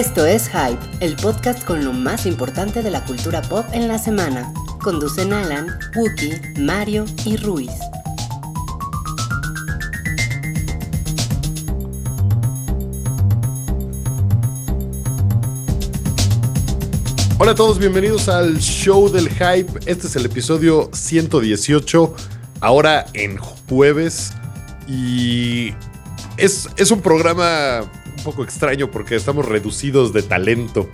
Esto es Hype, el podcast con lo más importante de la cultura pop en la semana. Conducen Alan, Wookie, Mario y Ruiz. Hola a todos, bienvenidos al show del hype. Este es el episodio 118, ahora en jueves. Y es, es un programa un poco extraño porque estamos reducidos de talento.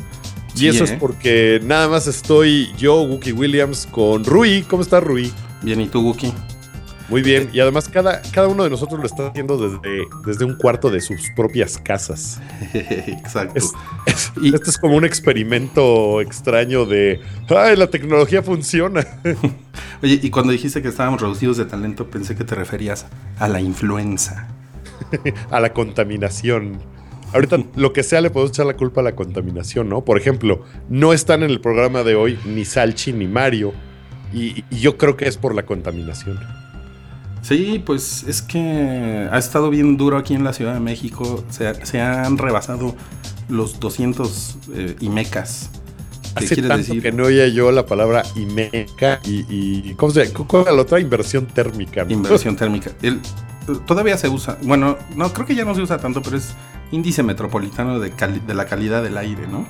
Y Sí, eso es ¿eh? porque nada más estoy yo, Wookie Williams, con Rui. ¿Cómo está Rui? Bien, ¿y tú, Wookie? Muy bien. Y además cada, cada uno de nosotros lo está haciendo desde, desde un cuarto de sus propias casas. Exacto. Es- es- Y- este es como un experimento extraño de, ay, la tecnología funciona. Oye, y cuando dijiste que estábamos reducidos de talento, pensé que te referías a la influenza. a la contaminación. Ahorita lo que sea le podemos echar la culpa a la contaminación, ¿no? Por ejemplo, no están en el programa de hoy ni Salchi ni Mario. Y, y yo creo que es por la contaminación. Sí, pues es que ha estado bien duro aquí en la Ciudad de México. Se, ha- se han rebasado los 200 eh, IMECAS. ¿Qué Hace quiere tanto decir? que no oía yo la palabra IMECA y, y ¿cómo se llama? ¿Cuál era la otra? Inversión térmica. ¿no? Inversión térmica. El- todavía se usa, bueno, no, creo que ya no se usa tanto, pero es índice metropolitano de, la calidad del aire, ¿no?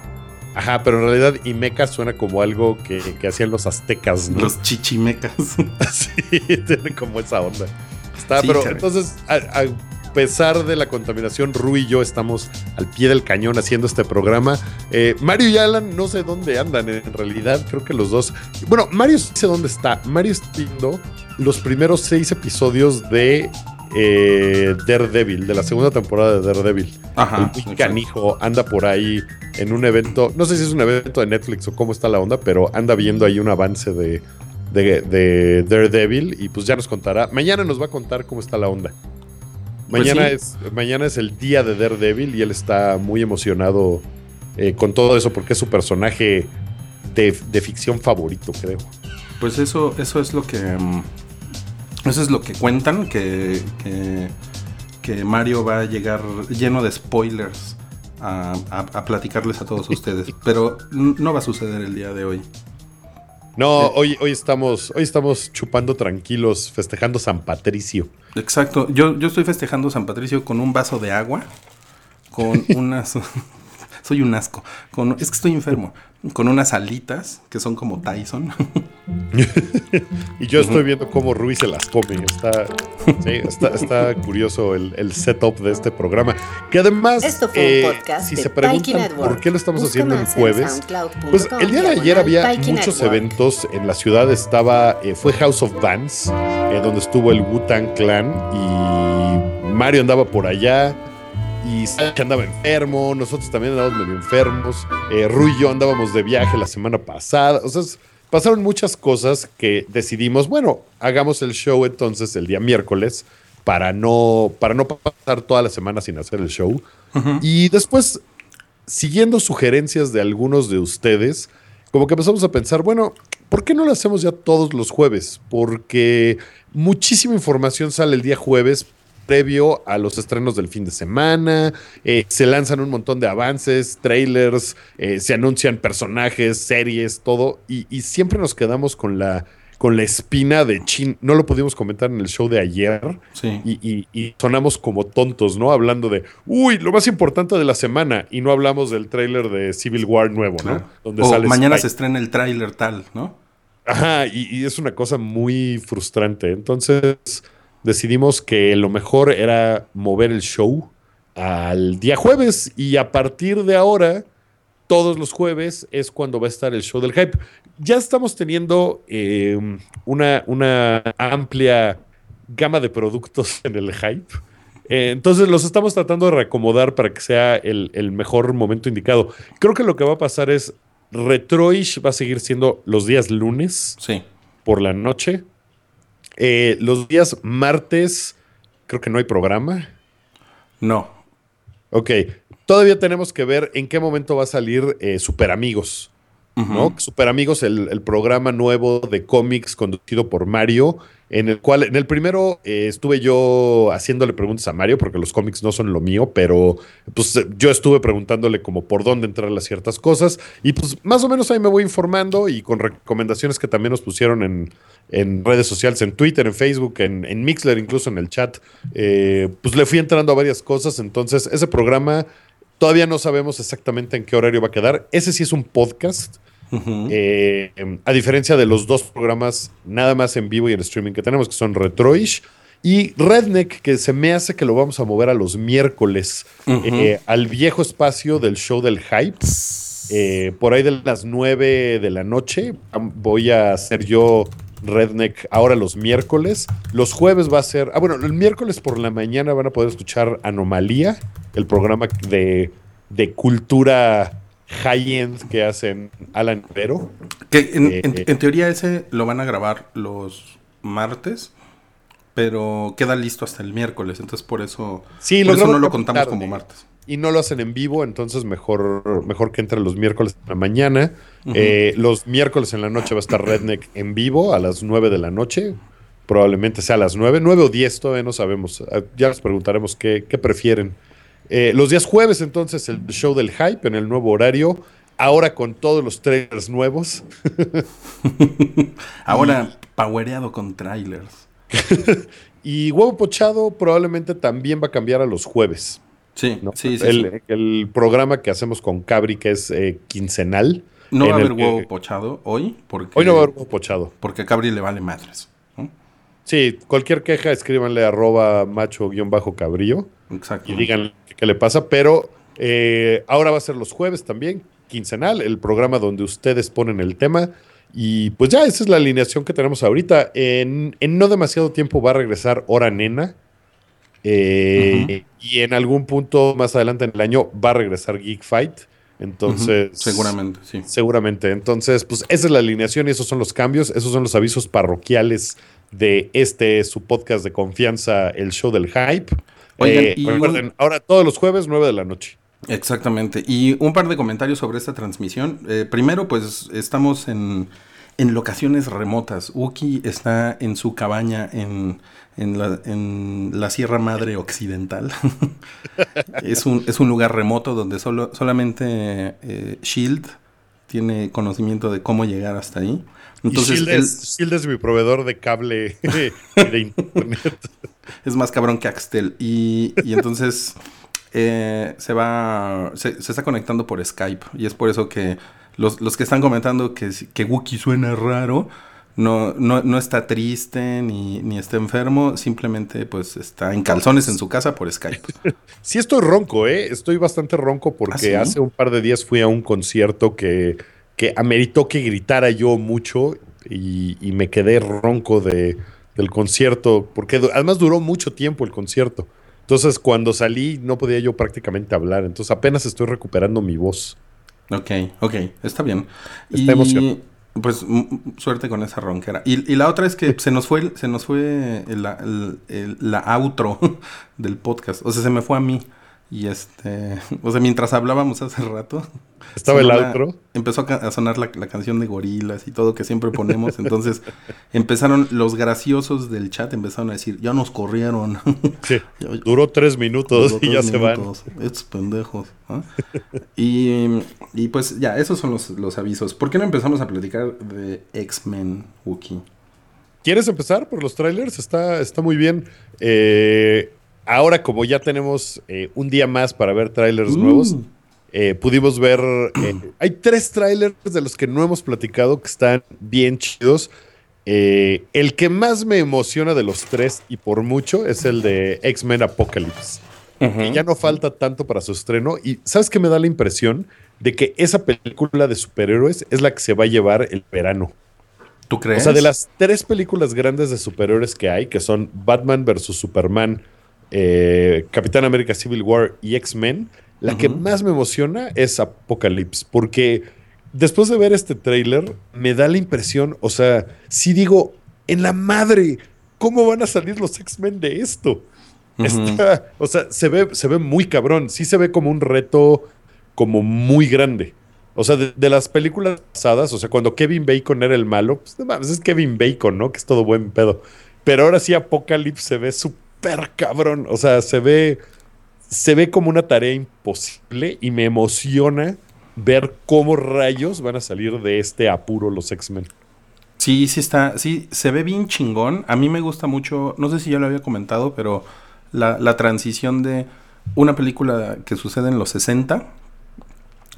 Ajá, pero en realidad IMECA suena como algo que, que hacían los aztecas, ¿no? Los chichimecas. Sí, tiene como esa onda. Está, Sí, pero entonces, a, a pesar de la contaminación, Rui y yo estamos al pie del cañón haciendo este programa. Eh, Mario y Alan, no sé dónde andan en realidad, creo que los dos. Bueno, Mario sé dónde está. Mario está viendo los primeros seis episodios de eh, Daredevil, de la segunda temporada de Daredevil. Ajá. el canijo anda por ahí en un evento, no sé si es un evento de Netflix o cómo está la onda, pero anda viendo ahí un avance de, de, de Daredevil y pues ya nos contará. Mañana nos va a contar cómo está la onda. Pues Mañana, sí. es, mañana es el día de Daredevil y él está muy emocionado eh, con todo eso porque es su personaje de, de ficción favorito, creo. Pues eso, eso es lo que. mm, Eso es lo que cuentan, que, que, que Mario va a llegar lleno de spoilers a, a- a platicarles a todos ustedes. Pero no va a suceder el día de hoy. No, Eh. hoy, hoy, estamos, hoy estamos chupando tranquilos, festejando San Patricio. Exacto. Yo, yo estoy festejando San Patricio con un vaso de agua, con unas. soy un asco. Con, es que estoy enfermo. Con unas alitas que son como Tyson. Y yo estoy viendo cómo Ruiz se las come. Está, sí, está, está curioso el, el setup de este programa. Que además, Esto fue eh, un podcast si se preguntan Network. por qué lo estamos Busca haciendo el jueves, pues el día de ayer había muchos Network. eventos en la ciudad. Estaba, eh, fue House of Bands, eh, donde estuvo el Wu-Tang Clan y Mario andaba por allá. Y Sánchez andaba enfermo, nosotros también andábamos medio enfermos. Eh, Rui y yo andábamos de viaje la semana pasada. O sea, pasaron muchas cosas que decidimos, bueno, hagamos el show entonces el día miércoles para no, para no pasar toda la semana sin hacer el show. Y después, siguiendo sugerencias de algunos de ustedes, como que empezamos a pensar, bueno, ¿por qué no lo hacemos ya todos los jueves? Porque muchísima información sale el día jueves previo a los estrenos del fin de semana, eh, se lanzan un montón de avances, trailers, eh, se anuncian personajes, series, todo, y, y siempre nos quedamos con la, con la espina de chin. No lo pudimos comentar en el show de ayer, Sí. y, y- y sonamos como tontos, ¿no? Hablando de, uy, lo más importante de la semana, y no hablamos del tráiler de Civil War nuevo, ¿no? Donde o sale mañana se estrena el tráiler tal, ¿no? Ajá, y es una cosa muy frustrante. Entonces decidimos que lo mejor era mover el show al día jueves, y a partir de ahora, todos los jueves es cuando va a estar el show del hype. Ya estamos teniendo eh, una, una amplia gama de productos en el hype. Eh, entonces los estamos tratando de reacomodar para que sea el, el mejor momento indicado. Creo que lo que va a pasar es Retroish va a seguir siendo los días lunes Sí. por la noche. Eh, los días martes creo que no hay programa. No. Ok, todavía tenemos que ver en qué momento va a salir eh, Super Amigos. ¿No? Super Amigos, el, el, programa nuevo de cómics conducido por Mario, en el cual, en el primero eh, estuve yo haciéndole preguntas a Mario, porque los cómics no son lo mío, pero pues yo estuve preguntándole como por dónde entrar a ciertas cosas, y pues más o menos ahí me voy informando y con recomendaciones que también nos pusieron en, en redes sociales, en Twitter, en Facebook, en, en Mixler, incluso en el chat, eh, pues le fui entrando a varias cosas, entonces ese programa... Todavía no sabemos exactamente en qué horario va a quedar. Ese sí es un podcast. Eh, a diferencia de los dos programas nada más en vivo y en streaming que tenemos, que son Retroish y Redneck, que se me hace que lo vamos a mover a los miércoles eh, al viejo espacio del show del hype. Eh, por ahí de las 9 de la noche voy a hacer yo Redneck ahora los miércoles. Los jueves va a ser. Ah, bueno, el miércoles por la mañana van a poder escuchar Anomalía, el programa de, de cultura high-end que hacen Alan Vero. Que eh, en, teoría ese lo van a grabar los martes, pero queda listo hasta el miércoles, entonces por eso, sí, por eso no lo contamos como martes. Y no lo hacen en vivo, entonces mejor, mejor que entre los miércoles en la mañana. Eh, los miércoles en la noche va a estar Redneck en vivo a las 9 de la noche. Probablemente sea a las 9, 9 o 10, todavía no sabemos. Ah, ya les preguntaremos qué, qué prefieren. Eh, los días jueves, entonces, el show del hype en el nuevo horario. Ahora con todos los trailers nuevos. ahora powereado con trailers. y Huevo Pochado probablemente también va a cambiar a los jueves. Sí, sí, sí, el, programa que hacemos con Cabri, que es eh, quincenal. No va a haber huevo pochado hoy. Porque, hoy no va a haber huevo pochado. Porque a Cabri le vale madres. Sí, cualquier queja, escríbanle arroba macho-cabrillo. Exacto. Y digan qué le pasa. Pero eh, ahora va a ser los jueves también, quincenal, el programa donde ustedes ponen el tema. Y pues ya, esa es la alineación que tenemos ahorita. En, no demasiado tiempo va a regresar Hora Nena. Eh, y en algún punto más adelante en el año va a regresar Geek Fight. Entonces. Seguramente, sí. Seguramente. Entonces, pues esa es la alineación y esos son los cambios. Esos son los avisos parroquiales de este, su podcast de confianza, el show del hype. Eh, recuerden, ahora todos los jueves, 9 de la noche. Exactamente. Y un par de comentarios sobre esta transmisión. Eh, primero, pues estamos en, en locaciones remotas. Uki está en su cabaña en, en, la, en la Sierra Madre Occidental. es, un, es un lugar remoto donde solo, solamente eh, Shield tiene conocimiento de cómo llegar hasta ahí. Entonces, Shield, es, mi proveedor de cable de internet. es más cabrón que Axtel. Y, entonces eh, se va. Se, está conectando por Skype. Y es por eso que los, que están comentando que, que Wookiee suena raro. No, no, está triste ni, ni, está enfermo, simplemente pues está en calzones en su casa por Skype. Sí estoy ronco, ¿eh? Estoy bastante ronco porque ¿Ah, hace un par de días fui a un concierto que que ameritó que gritara yo mucho y, me quedé ronco de, del concierto, porque además duró mucho tiempo el concierto. Entonces cuando salí no podía yo prácticamente hablar, entonces apenas estoy recuperando mi voz. Ok, ok, está bien. Está y, Pues suerte con esa ronquera. Y, la otra es que se nos fue, se nos fue la, la outro del podcast. O sea, se me fue a mí. Y este, o sea, mientras hablábamos hace rato. Estaba el outro. Empezó a, sonar la, canción de gorilas y todo que siempre ponemos. Entonces empezaron los graciosos del chat, empezaron a decir, ya nos corrieron. Sí, duró tres minutos y ya se van. Estos pendejos. y, y, pues ya, esos son los, los, avisos. ¿Por qué no empezamos a platicar de X-Men Wookiee? ¿Quieres empezar por los trailers? Está, está muy bien. Eh, ahora como ya tenemos eh, un día más para ver trailers uh. nuevos, eh, pudimos ver, eh, hay tres trailers de los que no hemos platicado que están bien chidos. el que más me emociona de los tres y por mucho es el de X-Men Apocalypse. Que ya no falta tanto para su estreno. Y ¿sabes qué me da la impresión? De que esa película de superhéroes es la que se va a llevar el verano. ¿Tú crees? O sea, de las tres películas grandes de superhéroes que hay, que son Batman vs. Superman, eh, Capitán América Civil War y X-Men, la que más me emociona es Apocalypse, porque después de ver este tráiler me da la impresión, o sea, si digo, en la madre, ¿cómo van a salir los X-Men de esto? o sea, se ve, se ve muy cabrón, sí se ve como un reto como muy grande. O sea, de, de las películas pasadas, o sea, cuando Kevin Bacon era el malo, pues no mames, es Kevin Bacon, ¿no? Que es todo buen pedo. Pero ahora sí Apocalypse se ve súper cabrón. O sea, se ve, se ve como una tarea imposible y me emociona ver cómo rayos van a salir de este apuro los X-Men. Sí, sí está, sí, se ve bien chingón. A mí me gusta mucho, no sé si ya lo había comentado, pero la, la transición de una película que sucede en los 60,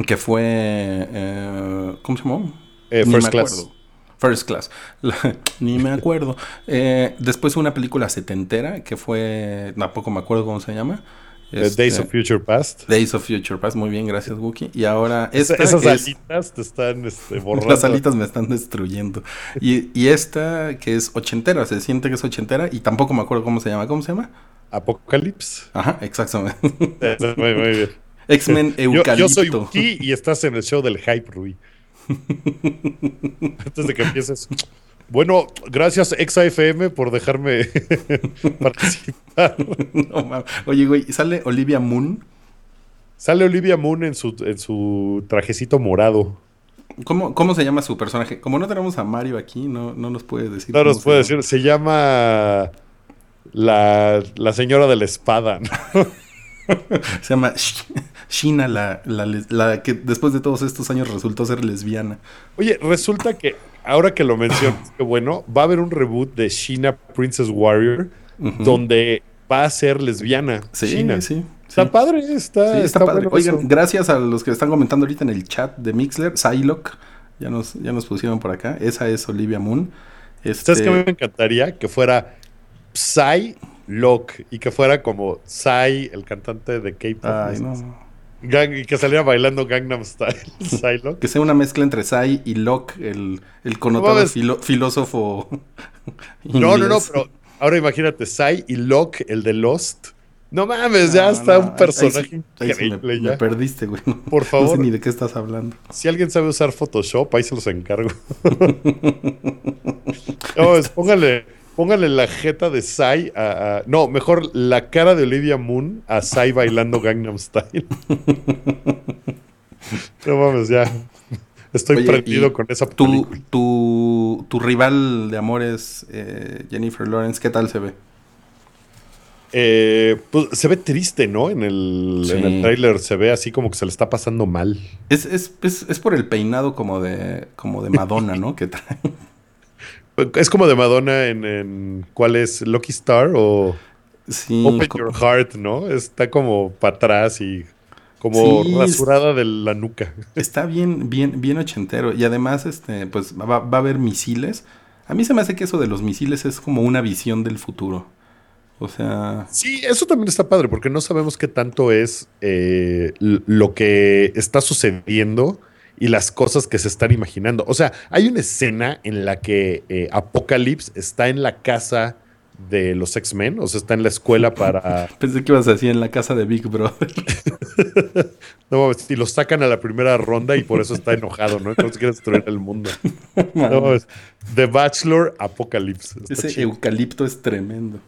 que fue, eh, ¿cómo se llamó? Eh, Ni First me Class. acuerdo. First Class. La- ni me acuerdo. Eh, después una película setentera que fue, tampoco me acuerdo cómo se llama. Este, Days of Future Past. Days of Future Past. Muy bien, gracias, Wookie. Y ahora esas es- alitas te están este, borrando. las alitas me están destruyendo. Y, y esta que es ochentera, se siente que es ochentera y tampoco me acuerdo cómo se llama. ¿Cómo se llama? Apocalypse. Ajajá, exactamente. Muy, muy bien. X-Men Yo, Eucalipto. yo soy Wookie y estás en el show del hype, Rui. Antes de que empieces. Bueno, gracias ExaFM por dejarme participar. No. Oye, güey, sale Olivia Moon. Sale Olivia Moon en su, en su trajecito morado. ¿Cómo, ¿Cómo se llama su personaje? Como no tenemos a Mario aquí, no, no nos puede decir. No nos puede decir, se llama la, la señora de la espada. ¿no? Se llama Shina, la, la, que después de todos estos años resultó ser lesbiana. Oye, resulta que ahora que lo mencionas, que bueno, va a haber un reboot de Sheena Princess Warrior donde va a ser lesbiana. Sí, sí. Está sí. padre, está, Sí, está, padre. bueno Oigan, eso. gracias a los que están comentando ahorita en el chat de Mixler, Psylocke, ya nos, ya nos pusieron por acá. Esa es Olivia Moon. Este, ¿Sabes qué me encantaría? Que fuera Psy Locke y que fuera como Psy, el cantante de K-pop. Ay, ¿no? No. Gang- y que saliera bailando Gangnam Style. Que sea una mezcla entre Psy y Locke, el, el connotado filo- filósofo. No, no, no, pero ahora imagínate Psy y Locke, el de Lost. No mames, ya No, está no, un personaje ahí sí- ahí sí me- increíble me, ya. perdiste, güey. No- Por No favor. sé ni de qué estás hablando. Si alguien sabe usar Photoshop, ahí se los encargo. no, es- póngale, póngale la jeta de Psy a, a- No, mejor la cara de Olivia Moon a Psy bailando Gangnam Style. no mames, ya. Estoy Oye, prendido con esa película. tu, tu rival de amores, eh, Jennifer Lawrence, ¿qué tal se ve? Eh, pues, se ve triste, ¿no? En el, Sí. en el tráiler se ve así como que se le está pasando mal. Es, es, es, es por el peinado como de, como de Madonna, ¿no? Que trae. Es como de Madonna en, en ¿cuál es? Lucky Star o Sí, Open Your Heart, ¿no? Está como para atrás y como Sí, rasurada de la nuca. está bien, bien, bien ochentero. Y además, este, pues va, va a haber misiles. A mí se me hace que eso de los misiles es como una visión del futuro. O sea, Sí, eso también está padre porque no sabemos qué tanto es eh, lo que está sucediendo y las cosas que se están imaginando. O sea, hay una escena en la que eh, Apocalypse está en la casa de los X-Men, o sea, está en la escuela para... pensé que ibas a decir en la casa de Big Brother. No, mames, y lo sacan a la primera ronda y por eso está enojado, ¿no? Entonces quiere destruir el mundo. No, mames, The Bachelor Apocalypse. Está Ese chido. eucalipto es tremendo.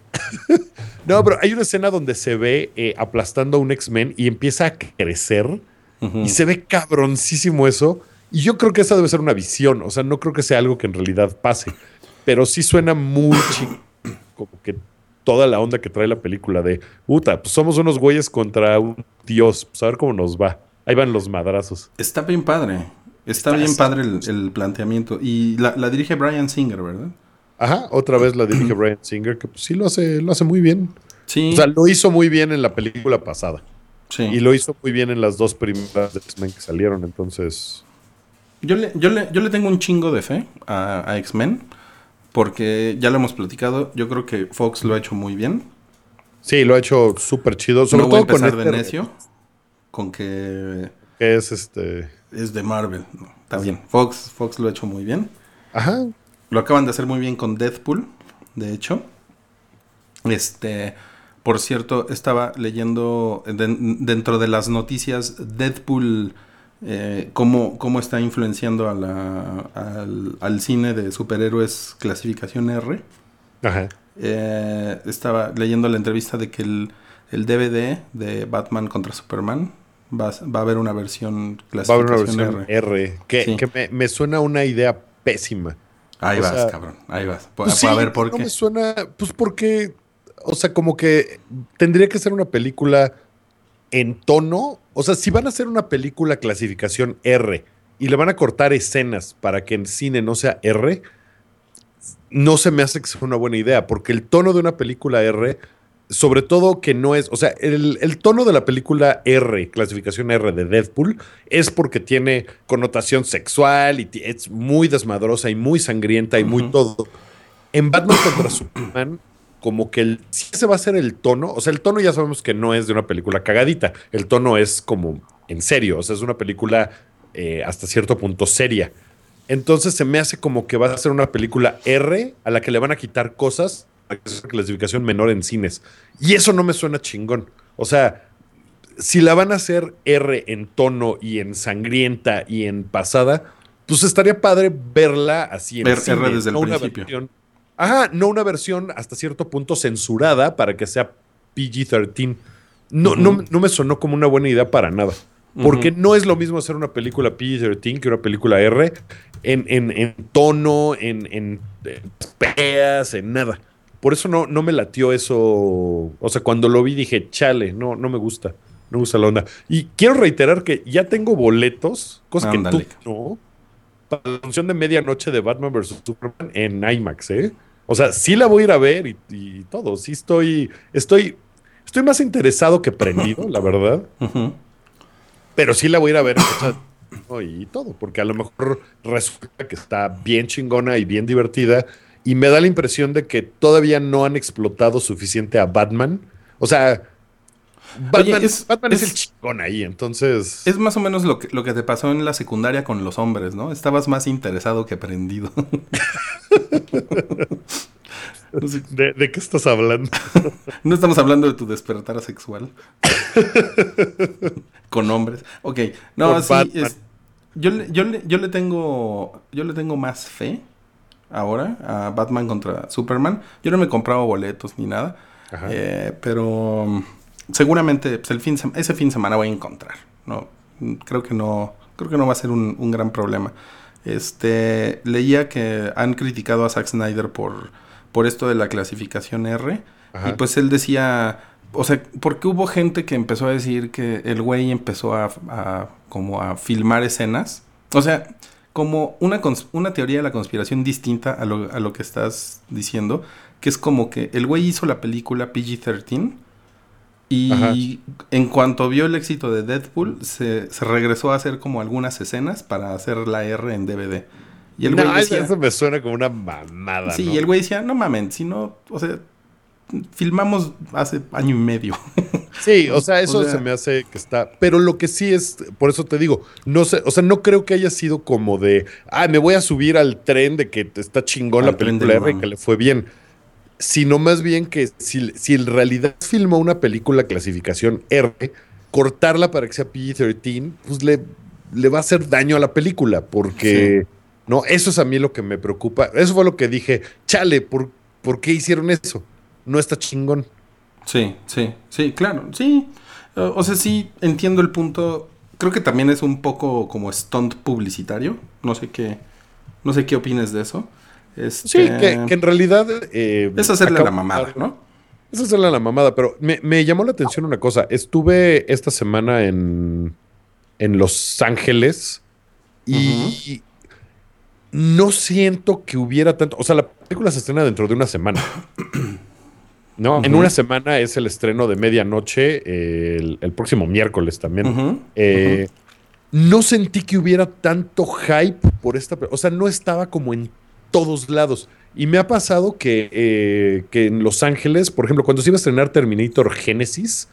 No, pero hay una escena donde se ve eh, aplastando a un X-Men y empieza a crecer Y se ve cabroncísimo eso. Y yo creo que esa debe ser una visión, o sea, no creo que sea algo que en realidad pase, pero sí suena muy chi- como que toda la onda que trae la película de, puta, pues somos unos güeyes contra un dios, pues a ver cómo nos va. Ahí van los madrazos. Está bien padre. Está bien padre el, el planteamiento. Y la, la dirige Brian Singer, ¿verdad? Ajá, otra vez la dirige Brian Singer, que pues sí lo hace, lo hace muy bien. Sí. O sea, lo hizo muy bien en la película pasada. Sí. Y lo hizo muy bien en las dos primeras de X-Men que salieron, entonces... Yo, le, yo, le, yo le tengo un chingo de fe a, a X-Men. Porque ya lo hemos platicado. Yo creo que Fox lo ha hecho muy bien. Sí, lo ha hecho súper chido. Sobre no voy a todo con empezar de este necio. Con que que es este... es de Marvel. No, está bien. Fox, Fox lo ha hecho muy bien. Ajá. Lo acaban de hacer muy bien con Deadpool, de hecho. Este, por cierto, estaba leyendo de- dentro de las noticias Deadpool, eh, cómo, cómo está influenciando a la- al, al cine de superhéroes clasificación R. Ajá. Eh, estaba leyendo la entrevista de que el, el DVD de Batman contra Superman Va, va a haber una versión Va a haber una clasificación versión R. R, que, Sí. que me, me suena una idea pésima. Ahí o vas, sea, cabrón. Ahí vas. Pues a sí, ver por no qué. me suena, pues porque, o sea, como que tendría que ser una película en tono. O sea, si van a hacer una película clasificación R y le van a cortar escenas para que en cine no sea R, no se me hace que sea una buena idea, porque el tono de una película R, sobre todo que no es, o sea, el, el tono de la película R, clasificación R de Deadpool, es porque tiene connotación sexual y es muy desmadrosa y muy sangrienta y muy todo. En Batman contra Superman, como que el, si ese va a ser el tono, o sea, el tono ya sabemos que no es de una película cagadita, el tono es como en serio, o sea, es una película eh, hasta cierto punto seria. Entonces se me hace como que va a ser una película R a la que le van a quitar cosas para que sea una clasificación menor en cines. Y eso no me suena chingón. O sea, si la van a hacer R en tono y en sangrienta y en pasada, pues estaría padre verla así en Ver cine, R desde el no principio. Ajá, no una versión hasta cierto punto censurada para que sea PG-13. No, no, no me sonó como una buena idea para nada. Porque no es lo mismo hacer una película PG-13 que una película R en, en- en tono, en, en, en peleas, en nada. Por eso no, no me latió eso. O sea, cuando lo vi dije, chale, no, no me gusta. No me gusta la onda. Y quiero reiterar que ya tengo boletos, cosa que tú no, para la función de medianoche de Batman vs. Superman en IMAX, ¿eh? O sea, sí la voy a ir a ver y, y todo. Sí estoy, estoy, estoy más interesado que prendido, la verdad. Pero sí la voy a ir a ver y todo, porque a lo mejor resulta que está bien chingona y bien divertida. Y me da la impresión de que todavía no han explotado suficiente a Batman. O sea, Batman, es- Batman es, es- el chingón ahí, entonces. Es más o menos lo que, lo que te pasó en la secundaria con los hombres, ¿no? Estabas más interesado que prendido. No sé, ¿de, de qué estás hablando? No estamos hablando de tu despertar sexual. Con hombres. Ok. No, Con sí. Es- yo, le, yo, yo le tengo. Yo le tengo más fe ahora a Batman contra Superman. Yo no me he comprado boletos ni nada. Eh, pero seguramente pues, el fin, ese fin de semana voy a encontrar. No, creo que no. Creo que no va a ser un, un gran problema. Este. Leía que han criticado a Zack Snyder por. Por esto de la clasificación R. Ajá. Y pues él decía, o sea, porque hubo gente que empezó a decir que el güey empezó a, a- como a filmar escenas. O sea, como una, una teoría de la conspiración distinta a lo, a lo que estás diciendo, que es como que el güey hizo la película PG-13 y Ajá. en cuanto vio el éxito de Deadpool, se, se regresó a hacer como algunas escenas para hacer la R en DVD. Y el güey no, decía, eso me suena como una mamada. Sí, ¿no? y el güey decía, no mamen, si no, o sea, filmamos hace año y medio. Sí, o sea, eso O sea- se me hace que está. Pero lo que sí es, por eso te digo, no sé, o sea, no creo que haya sido como de, ah, me voy a subir al tren de que está chingón la película R y que le fue bien. Sino más bien que si, si en realidad filmó una película clasificación R, cortarla para que sea PG-13, pues le, le va a hacer daño a la película, porque, no, eso es a mí lo que me preocupa. Eso fue lo que dije, chale, ¿por, ¿por qué hicieron eso? No está chingón. Sí, sí, sí, claro, sí. O o sea, sí, entiendo el punto. Creo que también es un poco como stunt publicitario. No sé qué, no sé qué opines de eso. Este, Sí, que, que en realidad. eh, es hacerle acabo- la mamada, ¿no? Es hacerle la mamada, pero me, me llamó la atención una cosa. Estuve esta semana en, en Los Ángeles y no siento que hubiera tanto. O sea, la película se estrena dentro de una semana. No, en una semana es el estreno de medianoche, eh, el, el próximo miércoles también. Eh, No sentí que hubiera tanto hype por esta. O sea, no estaba como en todos lados. Y me ha pasado que, eh, que en Los Ángeles, por ejemplo, cuando se iba a estrenar Terminator Genesis,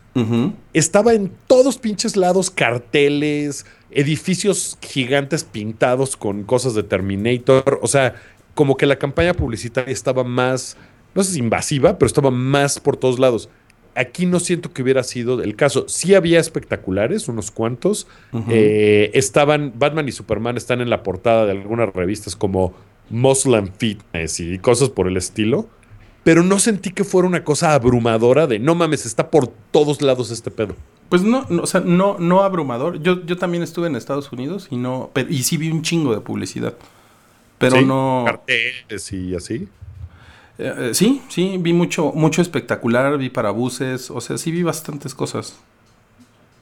estaba en todos pinches lados carteles, edificios gigantes pintados con cosas de Terminator. O sea, como que la campaña publicitaria estaba más, no sé si invasiva, pero estaba más por todos lados. Aquí no siento que hubiera sido el caso. Sí había espectaculares, unos cuantos. Eh, estaban, Batman y Superman están en la portada de algunas revistas como Muslim Fitness y cosas por el estilo. Pero no sentí que fuera una cosa abrumadora de no mames, está por todos lados este pedo. Pues no, no, o sea, no, no abrumador. Yo, yo también estuve en Estados Unidos y no, pero, y sí vi un chingo de publicidad. Pero Sí, no. Carteles y así. Eh, eh, sí, sí, vi mucho, mucho espectacular, vi para buses, o sea, sí vi bastantes cosas.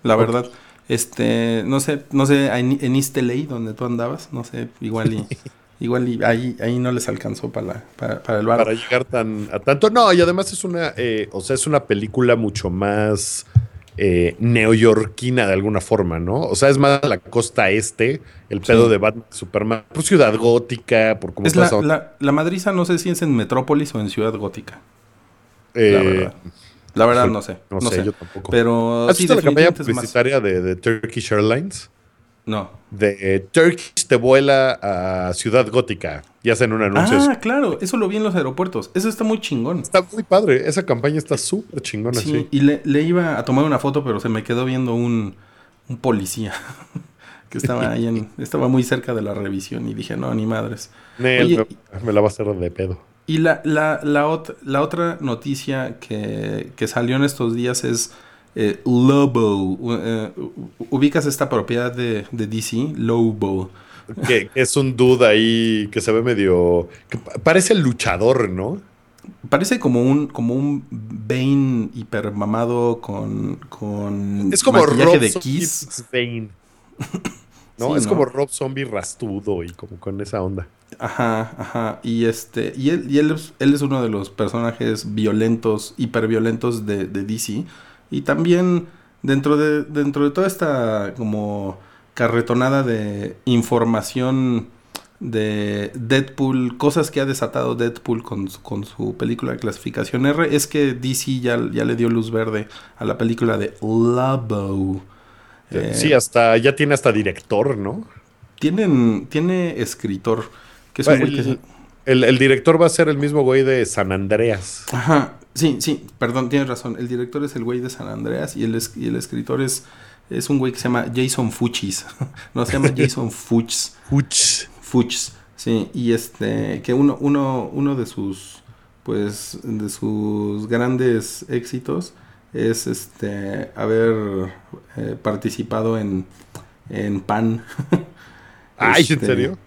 La verdad. Este, no sé, no sé, en, en East LA, donde tú andabas, no sé, igual y, igual y ahí, ahí no les alcanzó para, la- para, para el bar. Para llegar tan a tanto. No, y además es una, eh, o sea, es una película mucho más eh, neoyorquina de alguna forma, ¿no? O sea, es más la costa este, el pedo Sí. de Batman Superman, por ciudad gótica, por cómo Es la, la, la madriza, no sé si es en Metrópolis o en Ciudad Gótica. Eh, La verdad. La verdad no sé. No, No, sé, sé. yo tampoco. Pero ¿Has sí, visto la campaña publicitaria de, de Turkish Airlines? No. De eh, Turkish te vuela a Ciudad Gótica y hacen un anuncio. Ah, claro, eso lo vi en los aeropuertos. Eso está muy chingón. Está muy padre. Esa campaña está súper chingona, Sí, sí. y le, le iba a tomar una foto, pero se me quedó viendo un, un policía que estaba ahí en, estaba muy cerca de la revisión y dije, no, ni madres. Nel, Oye, me, me la va a hacer de pedo. Y la, la, la, ot- la otra noticia que, que salió en estos días es eh, Lobo. Eh, ubicas esta propiedad de, de DC, Lobo. que, es un dude ahí que se ve medio. que parece el luchador, ¿no? Parece como un, como un Bane hipermamado con, con Es como Rob de Kiss. Bane. ¿No? Sí, es ¿no? como Rob Zombie rastudo y como con esa onda. Ajá, ajá. Y este, y él, y él, es, él es uno de los personajes violentos, hiperviolentos de, de DC. Y también dentro de, dentro de toda esta como carretonada de información de Deadpool, cosas que ha desatado Deadpool con, su- con su película de clasificación R, es que DC ya, ya le dio luz verde a la película de Lobo. Eh, Sí, hasta ya tiene hasta director, ¿no? tienen, tiene escritor, que es que el- el director va a ser el mismo güey de San Andreas. Ajá, sí, sí, perdón, tienes razón. El director es el güey de San Andreas y el, es- y el escritor es, es un güey que se llama Jason Fuchs. no, se llama Jason Fuchs. Uch. Fuchs, sí, y este, que uno, uno, uno de sus, pues, de sus grandes éxitos es este, haber eh, participado en, en Pan. Ay, ¿en Este, serio?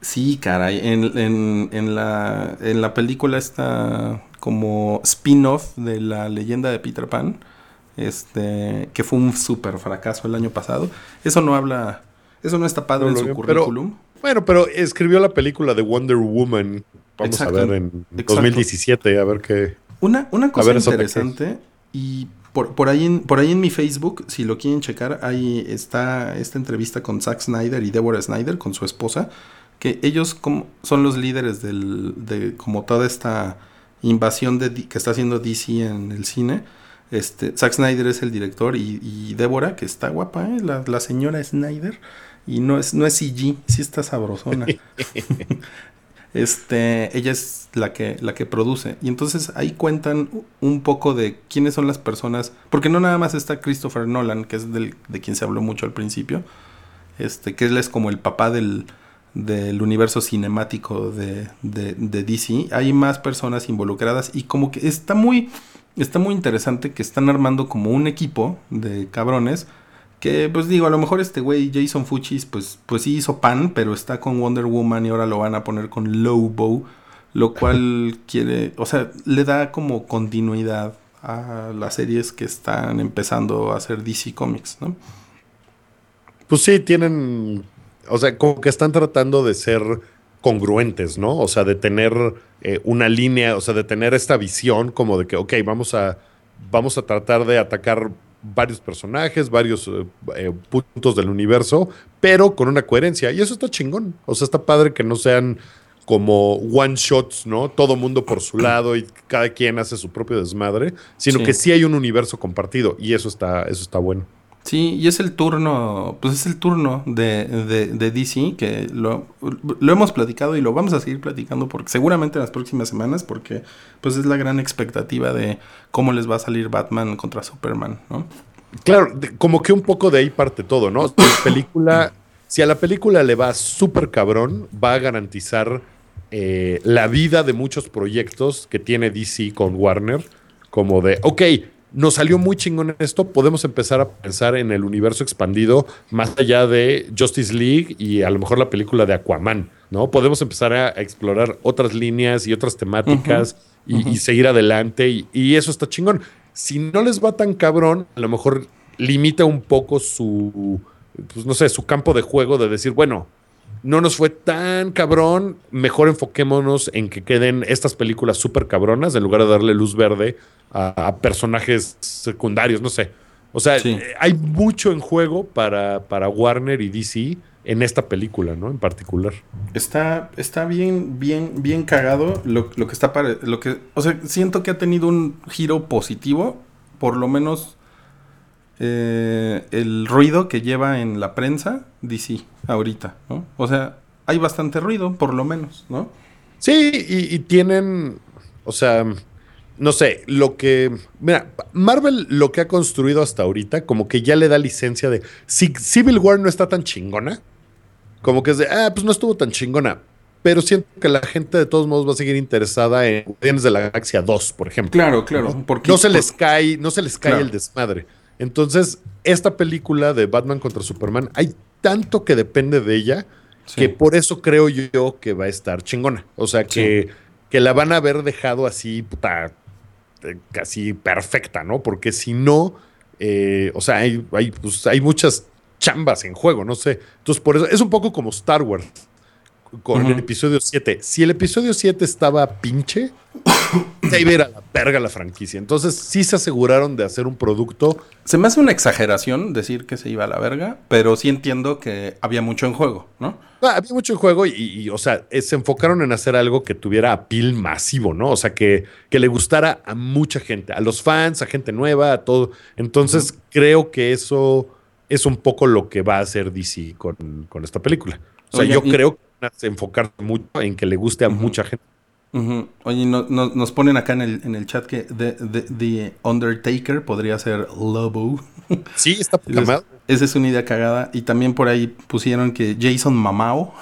Sí, caray. En, en, en, la, en la película está como spin-off de la leyenda de Peter Pan, este, que fue un súper fracaso el año pasado. Eso no habla, eso no está padre No en su pero- currículum. Bueno, pero escribió la película de Wonder Woman. Vamos Exacto, a ver en exacto. 2017, a ver qué. Una, una cosa interesante, y por, por, ahí en, por ahí en mi Facebook, si lo quieren checar, ahí está esta entrevista con Zack Snyder y Deborah Snyder, con su esposa, que ellos como, son los líderes del, de como toda esta invasión de, que está haciendo DC en el cine. Este, Zack Snyder es el director y, y Deborah, que está guapa, ¿eh? la, la señora Snyder, y no es, no es CG, sí está sabrosona. Este, ella es la que, la que produce. Y entonces ahí cuentan un poco de quiénes son las personas. Porque no nada más está Christopher Nolan, que es del, de quien se habló mucho al principio. Este, que él es como el papá del, del universo cinemático de, de, de DC. Hay más personas involucradas. Y como que está muy. Está muy interesante que están armando como un equipo de cabrones. Que pues digo, a lo mejor este güey Jason Fuchs pues, pues sí hizo pan, pero está con Wonder Woman y ahora lo van a poner con Lobo, lo cual quiere, o sea, le da como continuidad a las series que están empezando a hacer DC Comics, ¿no? Pues sí, tienen. O sea, como que están tratando de ser congruentes, ¿no? O sea, de tener eh, una línea, o sea, de tener esta visión como de que, ok, vamos a, vamos a tratar de atacar varios personajes, varios eh, eh, puntos del universo, pero con una coherencia. Y eso está chingón. O sea, está padre que no sean como one shots, ¿no? Todo mundo por su lado y cada quien hace su propio desmadre, sino Sí. que sí hay un universo compartido y eso está, eso está bueno. Sí, y es el turno, pues es el turno de, de, de DC, que lo, lo hemos platicado y lo vamos a seguir platicando porque seguramente en las próximas semanas, porque pues es la gran expectativa de cómo les va a salir Batman contra Superman, ¿no? Claro, como que un poco de ahí parte todo, ¿no? La película, si a la película le va súper cabrón, va a garantizar eh, la vida de muchos proyectos que tiene DC con Warner, como de, ok, nos salió muy chingón esto, podemos empezar a pensar en el universo expandido más allá de Justice League y a lo mejor la película de Aquaman, ¿no? Podemos empezar a, explorar otras líneas y otras temáticas y, seguir adelante y, y, eso está chingón. Si no les va tan cabrón, a lo mejor limita un poco su, pues no sé, su campo de juego de decir, bueno, no nos fue tan cabrón, mejor enfoquémonos en que queden estas películas súper cabronas en lugar de darle luz verde a, personajes secundarios, no sé. O sea, eh, hay mucho en juego para, para Warner y DC en esta película, ¿no? En particular. Está, está bien, bien, bien cagado lo, que está para, lo que, o sea, siento que ha tenido un giro positivo, por lo menos eh, el ruido que lleva en la prensa DC ahorita, ¿no? O sea, hay bastante ruido, por lo menos, ¿no? Sí, y, tienen, o sea, no sé, lo que, mira, Marvel lo que ha construido hasta ahorita, como que ya le da licencia de, si Civil War no está tan chingona, como que es de, ah, pues no estuvo tan chingona, pero siento que la gente de todos modos va a seguir interesada en Guardianes de la Galaxia 2, por ejemplo. Claro, claro. Porque, no se les cae, no se les cae el desmadre. Entonces, esta película de Batman contra Superman, hay tanto que depende de ella que por eso creo yo que va a estar chingona. O sea, que, que la van a haber dejado así, puta, eh, casi perfecta, ¿no? Porque si no, eh, o sea, hay, hay, pues, hay muchas chambas en juego, no sé. Entonces, por eso es un poco como Star Wars con el episodio 7. Si el episodio 7 estaba pinche, se iba a ir a la verga la franquicia. Entonces sí se aseguraron de hacer un producto. Se me hace una exageración decir que se iba a la verga, pero sí entiendo que había mucho en juego, ¿no? Ah, había mucho en juego y, o sea, eh, se enfocaron en hacer algo que tuviera apil masivo, ¿no? O sea, que, que le gustara a mucha gente, a los fans, a gente nueva, a todo. Entonces creo que eso es un poco lo que va a hacer DC con, esta película. O sea, yo creo que van a enfocar mucho en que le guste a mucha gente. Oye, nos ponen acá en el, en el chat que The, Undertaker podría ser Lobo. Sí, está programado. Esa es una idea cagada. Y también por ahí pusieron que Jason Mamao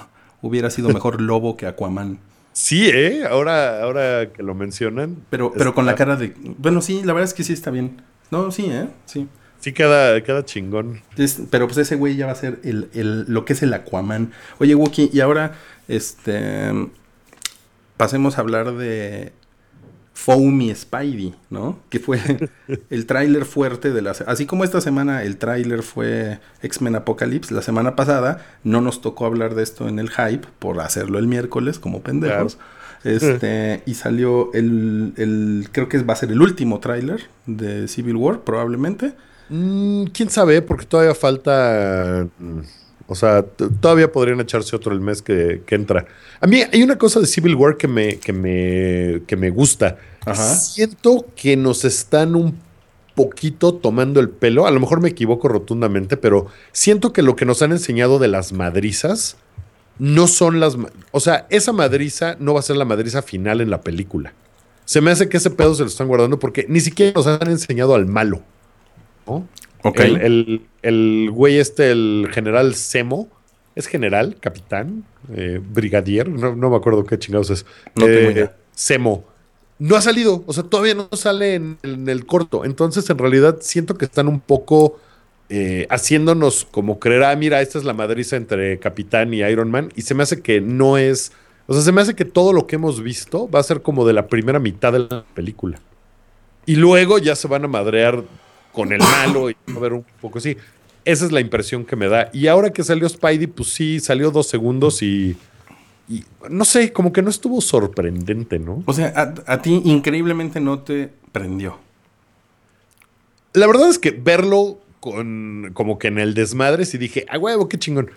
hubiera sido mejor Lobo que Aquaman. Sí, ¿eh? Ahora, ahora que lo mencionan. Pero, pero con la cara de... Bueno, sí, la verdad es que sí está bien. No, sí, ¿eh? Sí. Sí, queda, queda chingón. pero pues ese güey ya va a ser el, el, lo que es el Aquaman. Oye, Wookie, y ahora, este pasemos a hablar de Foamy Spidey, ¿no? Que fue el tráiler fuerte de la... Así como esta semana el tráiler fue X-Men Apocalypse, la semana pasada no nos tocó hablar de esto en el hype por hacerlo el miércoles como pendejos. Este, y salió el, el, creo que va a ser el último tráiler de Civil War, probablemente. Mm, ¿Quién sabe? Porque todavía falta... O sea, todavía podrían echarse otro el mes que, entra. A mí hay una cosa de Civil War que me, que me, que me gusta. Siento que nos están un poquito tomando el pelo. A lo mejor me equivoco rotundamente, pero siento que lo que nos han enseñado de las madrizas no son las... O sea, esa madriza no va a ser la madriza final en la película. Se me hace que ese pedo se lo están guardando porque ni siquiera nos han enseñado al malo. ¿No? El, güey este, el general Semo, ¿es general? ¿Capitán? Eh, ¿Brigadier? No, me acuerdo qué chingados es. No eh, Semo. No ha salido, o sea, todavía no sale en, el corto. Entonces, en realidad, siento que están un poco eh, haciéndonos como creer, ah, mira, esta es la madriza entre Capitán y Iron Man. Y se me hace que no es. O sea, se me hace que todo lo que hemos visto va a ser como de la primera mitad de la película. Y luego ya se van a madrear con el malo y a ver un poco así. Esa es la impresión que me da. Y ahora que salió Spidey, pues sí, salió dos segundos y, no sé, como que no estuvo sorprendente, ¿no? O sea, a, ti increíblemente no te prendió. La verdad es que verlo con como que en el desmadre sí dije, ah, huevo, qué chingón.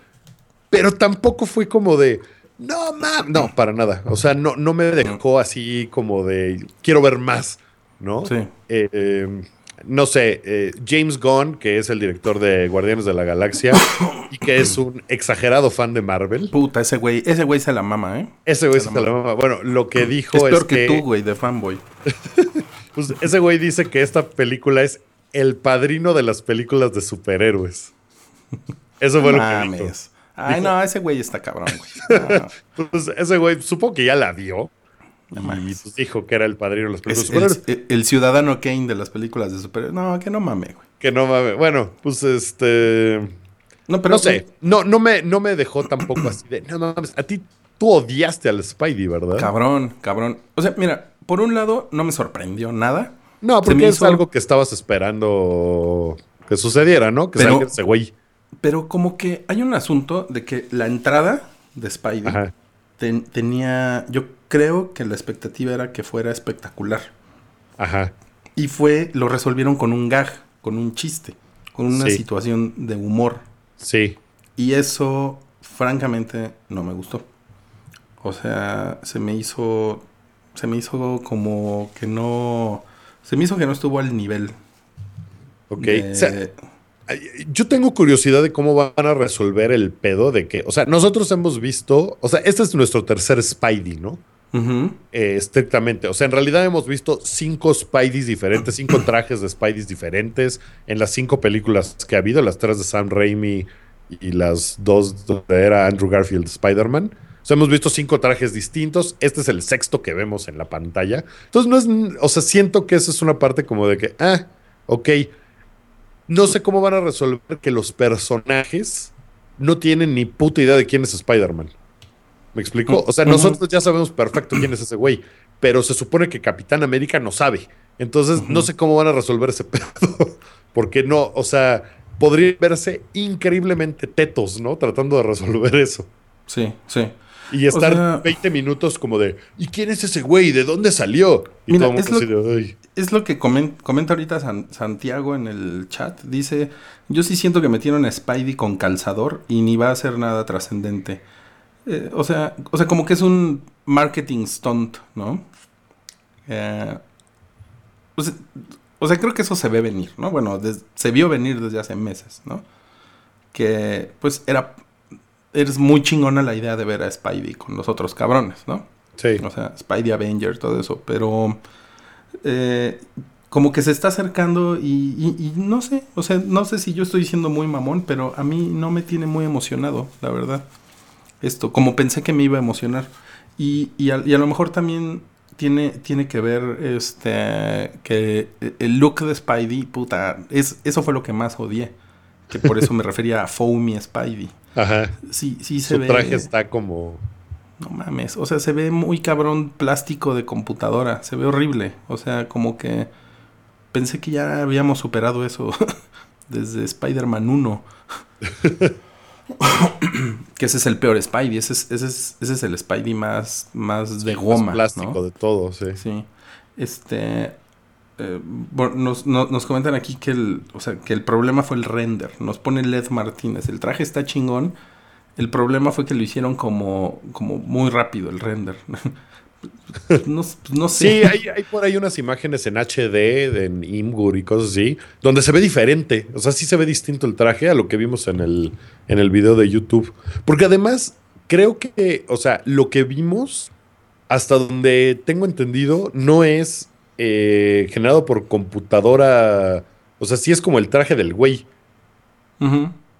Pero tampoco fue como de, no, mam, no, para nada. O sea, no, no me dejó así como de, quiero ver más, ¿no? Sí. Eh, eh, no sé, eh, James Gunn, que es el director de Guardianes de la Galaxia y que es un exagerado fan de Marvel. Puta, ese güey, ese güey se la mama, ¿eh? Ese güey se, la mama. Bueno, lo que dijo es, es peor que, tú, güey, de fanboy. pues ese güey dice que esta película es el padrino de las películas de superhéroes. Eso fue lo que dijo. Ay, no, ese güey está cabrón, güey. pues ese güey, supongo que ya la vio. Y pues, dijo que era el padrino de las películas Es de superhéroes. el, el ciudadano Kane de las películas de superhéroes. No, que no mame, güey. Que no mames. Bueno, pues este. No, pero no sé. No, no, me, no me dejó tampoco así de. No mames. A ti tú odiaste al Spidey, ¿verdad? Cabrón, cabrón. O sea, mira, por un lado no me sorprendió nada. No, porque es algo que estabas esperando que sucediera, ¿no? Que Pero- salga ese güey. Pero como que hay un asunto de que la entrada de Spidey ten- tenía. Yo creo que la expectativa era que fuera espectacular. Ajá. Y fue. Lo resolvieron con un gag, con un chiste, con una Sí. situación de humor. Sí. Y eso, francamente, no me gustó. O sea, se me hizo. Se me hizo como que no. Se me hizo que no estuvo al nivel. Ok. de- O sea, ay, yo tengo curiosidad de cómo van a resolver el pedo de que. O sea, nosotros hemos visto. O sea, este es nuestro tercer Spidey, ¿no? Eh, estrictamente. O sea, en realidad hemos visto cinco Spideys diferentes, cinco trajes de Spideys diferentes en las cinco películas que ha habido, las tres de Sam Raimi y las dos donde era Andrew Garfield Spider-Man. O sea, hemos visto cinco trajes distintos. Este es el sexto que vemos en la pantalla. Entonces, no es. O sea, siento que esa es una parte como de que, ah, ok. No sé cómo van a resolver que los personajes no tienen ni puta idea de quién es Spider-Man. ¿Me explico? O sea, nosotros ya sabemos perfecto quién es ese güey, pero se supone que Capitán América no sabe. Entonces, no sé cómo van a resolver ese pedo. Porque no, o sea, podría verse increíblemente tetos, ¿no? Tratando de resolver eso. Sí, sí. Y estar sea- 20 minutos como de, ¿y quién es ese güey? ¿De dónde salió? Y Mira, todo el es así de. Es lo que comen- comenta ahorita San- Santiago en el chat. Dice, yo sí siento que metieron a Spidey con calzador y ni va a hacer nada trascendente. Eh, o, sea, o sea, como que es un marketing stunt, ¿no? Eh, o, sea, o sea, creo que eso se ve venir, ¿no? Bueno, des- se vio venir desde hace meses, ¿no? Que pues era... Es muy chingona la idea de ver a Spidey con los otros cabrones, ¿no? Sí. O sea, Spidey Avenger, todo eso. Pero eh, como que se está acercando y, y- y no sé, o sea, no sé si yo estoy siendo muy mamón, pero a mí no me tiene muy emocionado, la verdad. Esto, como pensé que me iba a emocionar. Y, y, a, y a lo mejor también tiene, tiene que ver este que el look de Spidey, puta, es, eso fue lo que más odié. Que por eso me refería a Foamy Spidey. Ajá. Sí, sí se Su ve. traje está como... No mames, o sea, se ve muy cabrón plástico de computadora, se ve horrible, o sea, como que pensé que ya habíamos superado eso desde Spider-Man 1. que ese es el peor Spidey, ese es, ese es, ese es el Spidey más, más de más goma. plástico ¿no? de todo, sí. Sí. Este. eh, bueno, nos, no- nos comentan aquí que el, o sea, que el problema fue el render. Nos pone Led Martínez. El traje está chingón. El problema fue que lo hicieron como, como muy rápido el render. no, no Sí, sé. hay, hay por ahí unas imágenes en HD, en Imgur y cosas así, donde se ve diferente. O sea, sí se ve distinto el traje a lo que vimos en el, en el video de YouTube. Porque además, creo que, o sea, lo que vimos, hasta donde tengo entendido, no es eh, generado por computadora. O sea, sí es como el traje del güey.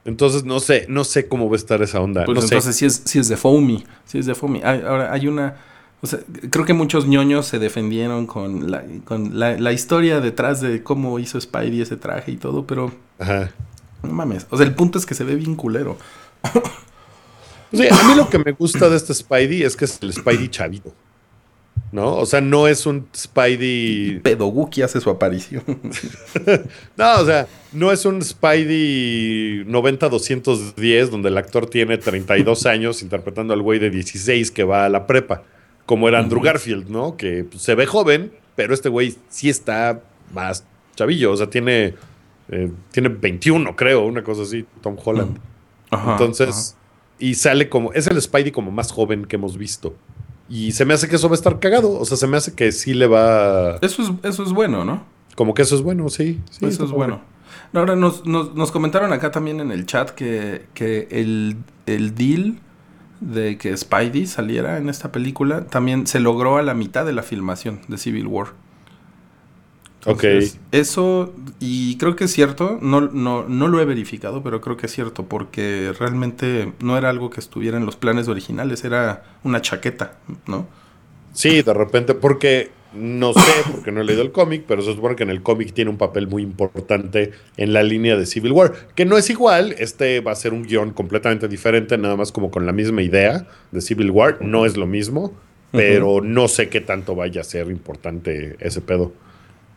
Entonces, no sé, no sé cómo va a estar esa onda. Pues no sé. entonces sí es, sí es de Foamy. Sí es de Foamy. Hay- ahora hay una. O sea, creo que muchos ñoños se defendieron con, la, con la, la historia detrás de cómo hizo Spidey ese traje y todo, pero Ajá. no mames. O sea, el punto es que se ve bien culero. Sea, a mí lo que me gusta de este Spidey es que es el Spidey chavito. ¿No? O sea, no es un Spidey. Pedoguki hace su aparición. No, o sea, no es un Spidey 90-210 donde el actor tiene 32 años interpretando al güey de 16 que va a la prepa. Como era Andrew Garfield, ¿no? Que pues, se ve joven, pero este güey sí está más chavillo. O sea, tiene, eh, tiene 21, creo, una cosa así, Tom Holland. Ajá, Entonces, y sale como, es el Spidey como más joven que hemos visto. Y se me hace que eso va a estar cagado. O sea, se me hace que sí le va. Eso es, eso es bueno, ¿no? Como que eso es bueno, sí. sí eso es bueno. No, Ahora nos, nos, nos comentaron acá también en el chat que, que el, el deal de que Spidey saliera en esta película también se logró a la mitad de la filmación de Civil War. Entonces, Eso, y creo que es cierto, no, no, no lo he verificado, pero creo que es cierto, porque realmente no era algo que estuviera en los planes originales, era una chaqueta, ¿no? Sí, de repente, porque no sé, porque no he leído el cómic, pero se supone que en el cómic tiene un papel muy importante en la línea de Civil War, que no es igual, este va a ser un guion completamente diferente, nada más como con la misma idea de Civil War, no es lo mismo, pero no sé qué tanto vaya a ser importante ese pedo.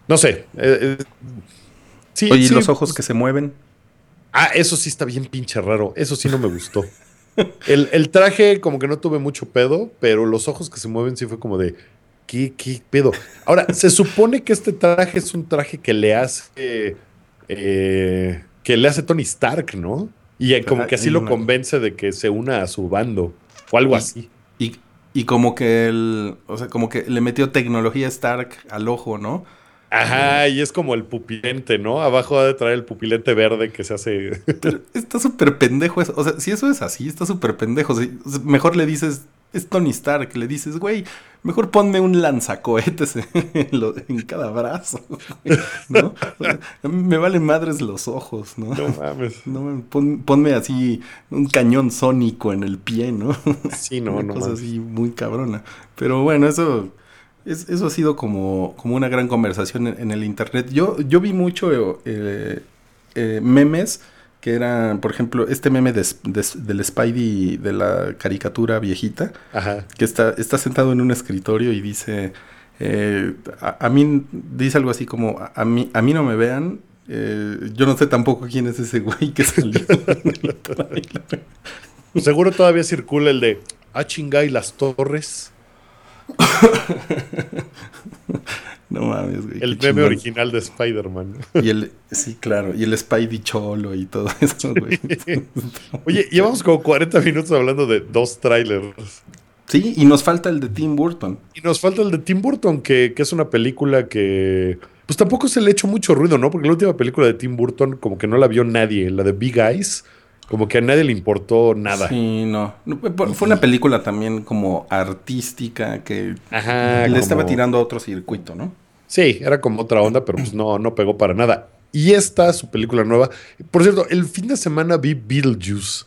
No sé. eh, eh, sí, Oye, ¿y los ojos que se mueven? Ah, eso sí está bien pinche raro. Eso sí no me gustó. El, el traje, como que no tuve mucho pedo, pero los ojos que se mueven sí fue como de. ¿Qué, qué pedo? Ahora, se supone que este traje es un traje que le hace. eh, que le hace Tony Stark, ¿no? Y eh, como que así lo convence de que se una a su bando. O algo Y- así. Y, y como que el, o sea, como que le metió tecnología Stark al ojo, ¿no? Ajá, y es como el pupilente, ¿no? Abajo ha de traer el pupilente verde que se hace. Está súper pendejo eso. O sea, si eso es así, está súper pendejo. Si- o sea, mejor le dices, es Tony Stark, le dices, güey, mejor ponme un lanzacohetes en, lo- en cada brazo. güey", ¿No? Me valen madres los ojos, ¿no? no mames. No, me- pon- ponme así un cañón sónico en el pie, ¿no? Sí, no, Una no cosa mames. así muy cabrona. Pero bueno, eso, es- eso ha sido como, como una gran conversación en, en el internet. Yo, yo vi mucho eh, eh, memes que eran, por ejemplo, este meme de, de- del Spidey de la caricatura viejita, Ajá. que está, está sentado en un escritorio y dice, eh, a, a mí, dice algo así como, a, a mí, a mí no me vean. eh, yo no sé tampoco quién es ese güey que salió trailer. Seguro todavía circula el de. Ah, chinga, y las torres. No mames, güey. El meme original de Spider-Man. Y el, sí, claro, y el Spidey Cholo y todo eso, güey. Oye, llevamos como 40 minutos hablando de dos trailers. Sí, y nos falta el de Tim Burton. Y nos falta el de Tim Burton, que, que es una película que. Pues tampoco se le ha hecho mucho ruido, ¿no? Porque la última película de Tim Burton, como que no la vio nadie. La de Big Eyes, como que a nadie le importó nada. Sí, no. No, fue- Fue una película también como artística que Ajá. le como- estaba tirando a otro circuito, ¿no? Sí, era como otra onda, pero pues no, no pegó para nada. Y esta, su película nueva. Por cierto, el fin de semana vi Beetlejuice.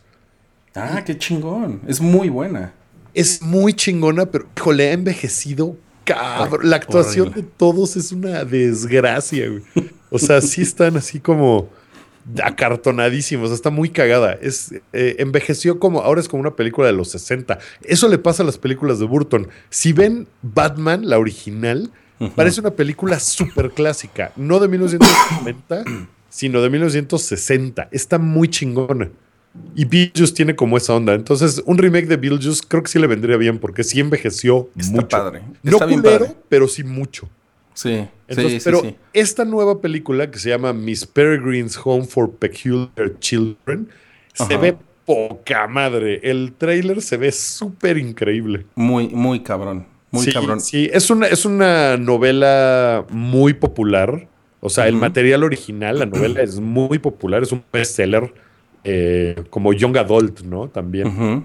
Ah, qué chingón. Es muy buena. Es muy chingona, pero híjole, ha envejecido cabrón. La actuación Horrible. de todos es una desgracia, güey. O sea, sí están así como acartonadísimos. Está muy cagada. Es, eh, envejeció como, ahora es como una película de los 60. Eso le pasa a las películas de Burton. Si ven Batman, la original, parece una película súper clásica. No de 1990, sino de 1960. Está muy chingona. Y Beetlejuice tiene como esa onda. Entonces, un remake de Beetlejuice creo que sí le vendría bien porque sí envejeció Está mucho. padre. No Está culero, padre. pero sí mucho. Sí, Entonces, sí, pero sí. esta nueva película que se llama Miss Peregrine's Home for Peculiar Children se ve poca madre. El trailer se ve súper increíble. Muy, muy cabrón. Muy sí, cabrón. Sí, es una, es una novela muy popular. O sea, el material original, la novela es muy popular, es un bestseller eh, como Young Adult, ¿no? También.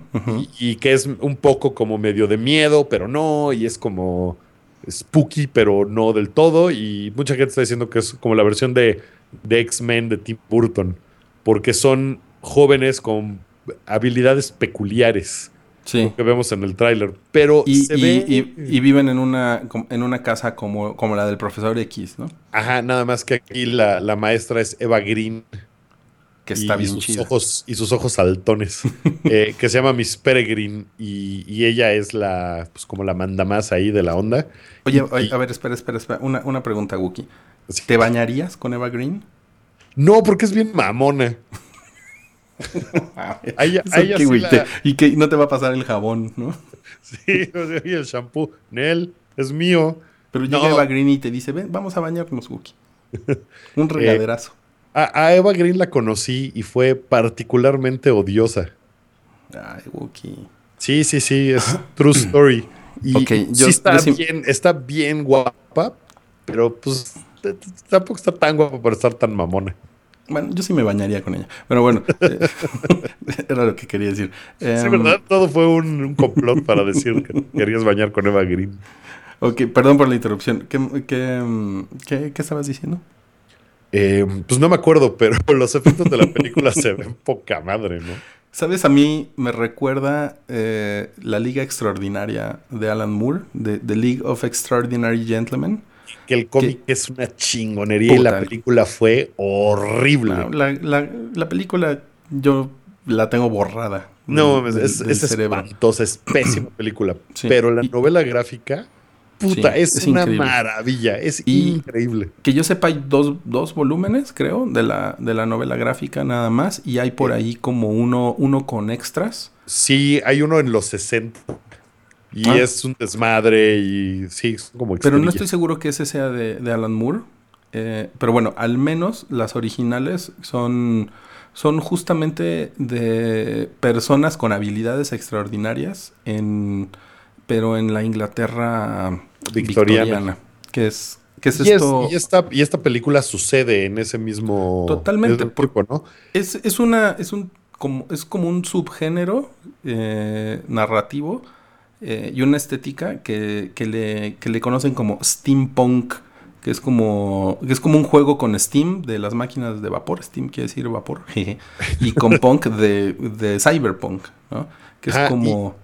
Y que es un poco como medio de miedo, pero no, y es como spooky, pero no del todo. Y mucha gente está diciendo que es como la versión de, de X-Men de Tim Burton, porque son jóvenes con habilidades peculiares Sí. que vemos en el tráiler. Pero Y, se y- ve. y- y viven en una, en una casa como, como la del profesor X, ¿no? Ajá, nada más que aquí la, la maestra es Eva Green. Que está y, bien sus chida. ojos y sus ojos saltones eh, que se llama Miss Peregrine y, y ella es la pues como la manda más ahí de la onda Oye, Y- a ver, espera, espera, espera. Una, una pregunta, Wookie. Sí. ¿Te bañarías con Eva Green? no porque es bien mamona A ella- Eso a ella qué, sí güey, la- te- y que no te va a pasar el jabón, ¿no? sí o sea, y el shampoo Nel es mío Pero llega No. Eva Green y te dice, ven, vamos a bañarnos, Wookie. Un regaderazo. A, a Eva Green la conocí y fue particularmente odiosa Ay, Wookie. sí sí sí es true story y Ok, yo- sí está yo sí- bien está bien guapa pero pues tampoco está tan guapa para estar tan mamona Bueno, yo sí me bañaría con ella. Pero bueno, eh, era lo que quería decir. Sí, Em, ¿verdad? Todo fue un, un complot para decir que querías bañar con Eva Green. Ok, perdón por la interrupción. ¿Qué, qué, qué- qué estabas diciendo? Eh, pues no me acuerdo, pero los efectos de la película se ven poca madre, ¿no? ¿Sabes? A mí me recuerda eh, la Liga Extraordinaria de Alan Moore, de The League of Extraordinary Gentlemen. Que el cómic es una chingonería y la película fue horrible. No, la, la- la película yo la tengo borrada. No, es, es espantosa, es pésima película. Sí. Pero la novela gráfica, puta, Sí, es, es una increíble. maravilla, es Y- increíble. Que yo sepa, hay dos, dos volúmenes, creo, de la, de la novela gráfica nada más. Y hay por ahí como uno, uno con extras. Sí, hay uno en los 60 y Ah. es un desmadre y sí, es como Pero no estoy seguro que ese sea de, de Alan Moore. Eh, pero bueno, al menos las originales son, son justamente de personas con habilidades extraordinarias, en, pero en la Inglaterra Victoriana. victoriana. que es, que es Y, es- esto... y esta, y esta película sucede en ese mismo Totalmente, mismo tiempo, ¿no? Es, es una, es un, como, es como un subgénero eh, narrativo eh, y una estética que, que le, que le conocen como steampunk, que es como, que es como un juego con Steam de las máquinas de vapor, Steam quiere decir vapor, jeje, y con punk de, de cyberpunk, ¿no? Que es como...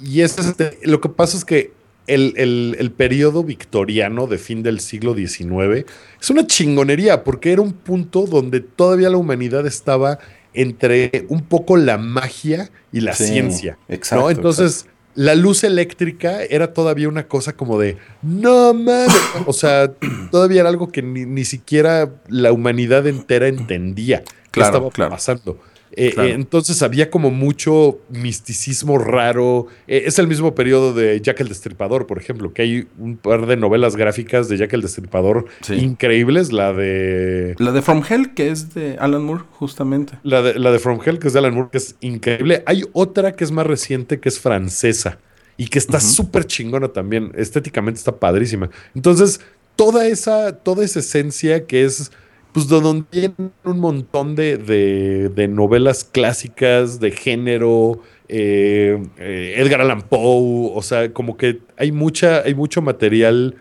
Y es este, lo que pasa es que el, el- el periodo victoriano de fin del siglo XIX es una chingonería, porque era un punto donde todavía la humanidad estaba entre un poco la magia y la Sí, ciencia. exacto, ¿no? Entonces, la luz eléctrica era todavía una cosa como de, no mames, o sea, todavía era algo que ni, ni siquiera la humanidad entera entendía que Claro, estaba claro. pasando. Eh, Claro. eh, entonces había como mucho misticismo raro. Eh, es el mismo periodo de Jack el Destripador, por ejemplo, que hay un par de novelas gráficas de Jack el Destripador Sí. increíbles. La de, La de From Hell, que es de Alan Moore, justamente. la de la de From Hell, que es de Alan Moore, que es increíble. Hay otra que es más reciente, que es francesa y que está súper chingona también. Estéticamente está padrísima. Entonces, toda esa, toda esa esencia que es pues de donde vienen un montón de, de- de novelas clásicas de género, eh, eh, Edgar Allan Poe, o sea, como que hay mucha, hay mucho material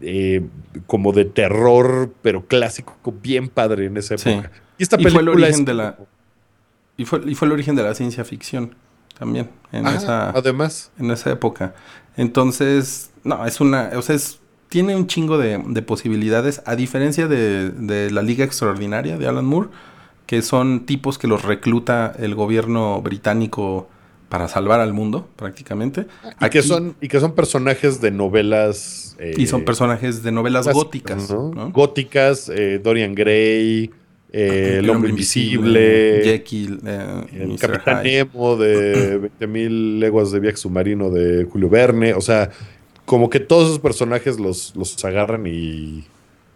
eh, como de terror, pero clásico, bien padre en esa Sí. época. Y esta Y fue el película origen es de la- Y fue, y fue el origen de la ciencia ficción también en, Ah, esa, además. en esa época. Entonces, no, es una, o sea, es- tiene un chingo de, de posibilidades, a diferencia de, de la Liga Extraordinaria de Alan Moore, que son tipos que los recluta el gobierno británico para salvar al mundo, prácticamente. Y que, Aquí- son, y que son personajes de novelas. eh, y son personajes de novelas clásicas, góticas, ¿no? ¿no? Góticas, eh, Dorian Gray, eh, El Hombre Invisible, Jekyll, eh, el Mr. Capitán Hyde. Nemo de 20.000 leguas de viaje submarino de Julio Verne. O sea, como que todos esos personajes los, los agarran y.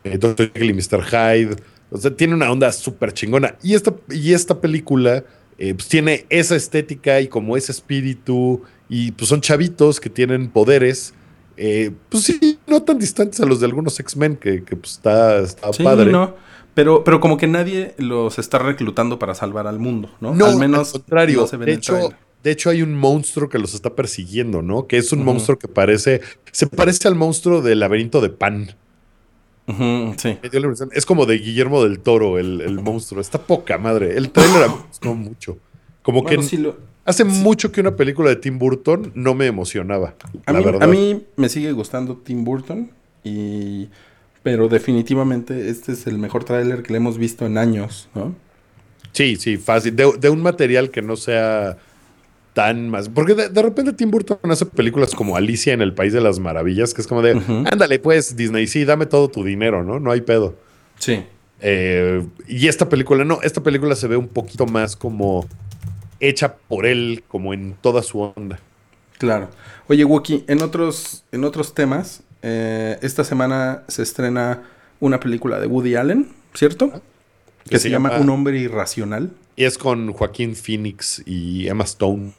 eh, Dr. Jekyll y Mr. Hyde. O sea, tiene una onda súper chingona. Y esta, y esta película eh, pues tiene esa estética y como ese espíritu. Y pues son chavitos que tienen poderes. eh, pues sí, no tan distantes a los de algunos X-Men, que, que, pues está, está Sí, padre. no. Pero, pero como que nadie los está reclutando para salvar al mundo, ¿no? No, al menos al contrario. no se ve en de, hecho. De hecho, hay un monstruo que los está persiguiendo, ¿no? Que es un monstruo que parece. Se parece al monstruo del laberinto de Pan. Sí. Es como de Guillermo del Toro, el, el monstruo. Está poca madre. El trailer me gustó mucho. Como Bueno, que lo- hace mucho que una película de Tim Burton no me emocionaba. a, la mí, verdad. a mí me sigue gustando Tim Burton, y, pero definitivamente este es el mejor tráiler que le hemos visto en años, ¿no? Sí, sí, fácil. De, de un material que no sea tan más. Porque de, de repente Tim Burton hace películas como Alicia en el País de las Maravillas, que es como de, ándale, pues, Disney, sí, dame todo tu dinero, ¿no? No hay pedo. Sí. Eh, y esta película, no, esta película se ve un poquito más como hecha por él, como en toda su onda. Claro. Oye, Wookie, en otros, en otros temas, eh, esta semana se estrena una película de Woody Allen, ¿cierto? Que, Que se, se llama llama- Un hombre irracional. Y es con Joaquín Phoenix y Emma Stone.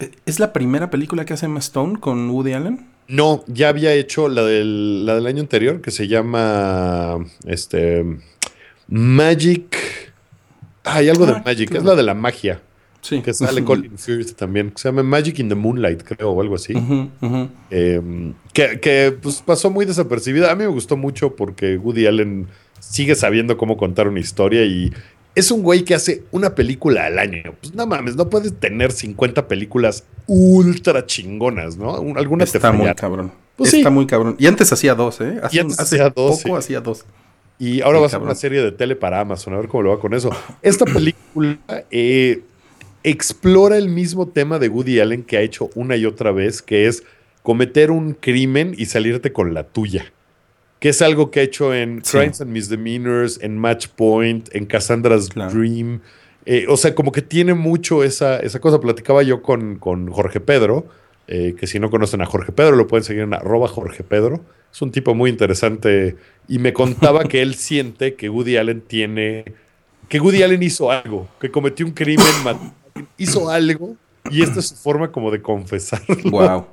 Eh, ¿Es la primera película que hace Emma Stone con Woody Allen? No, ya había hecho la del, la del año anterior, que se llama este Magic. Hay algo Ah, de Magic, claro. es la de la magia, Sí. que sale Colin Firth también, que se llama Magic in the Moonlight, creo, o algo así. Eh, que que, pues, pasó muy desapercibida. A mí me gustó mucho porque Woody Allen sigue sabiendo cómo contar una historia y es un güey que hace una película al año. Pues no mames, no puedes tener 50 películas ultra chingonas, ¿no? Alguna Está muy cabrón. Pues Está muy cabrón. Y antes hacía dos, ¿eh? Hace, y antes hacía dos, poco hacía dos. Y ahora va a ser una serie de tele para Amazon, a ver cómo lo va con eso. Esta película eh, explora el mismo tema de Woody Allen que ha hecho una y otra vez, que es cometer un crimen y salirte con la tuya. Que es algo que ha hecho en Crimes and Misdemeanors, en Match Point, en Cassandra's Dream. Eh, o sea, como que tiene mucho esa, esa cosa. Platicaba yo con, con Jorge Pedro, eh, que si no conocen a Jorge Pedro, lo pueden seguir en arroba Jorge Pedro. Es un tipo muy interesante y me contaba que él siente que Woody Allen tiene, que Woody Allen hizo algo, que cometió un crimen, hizo algo y esta es su forma como de confesarlo. Wow.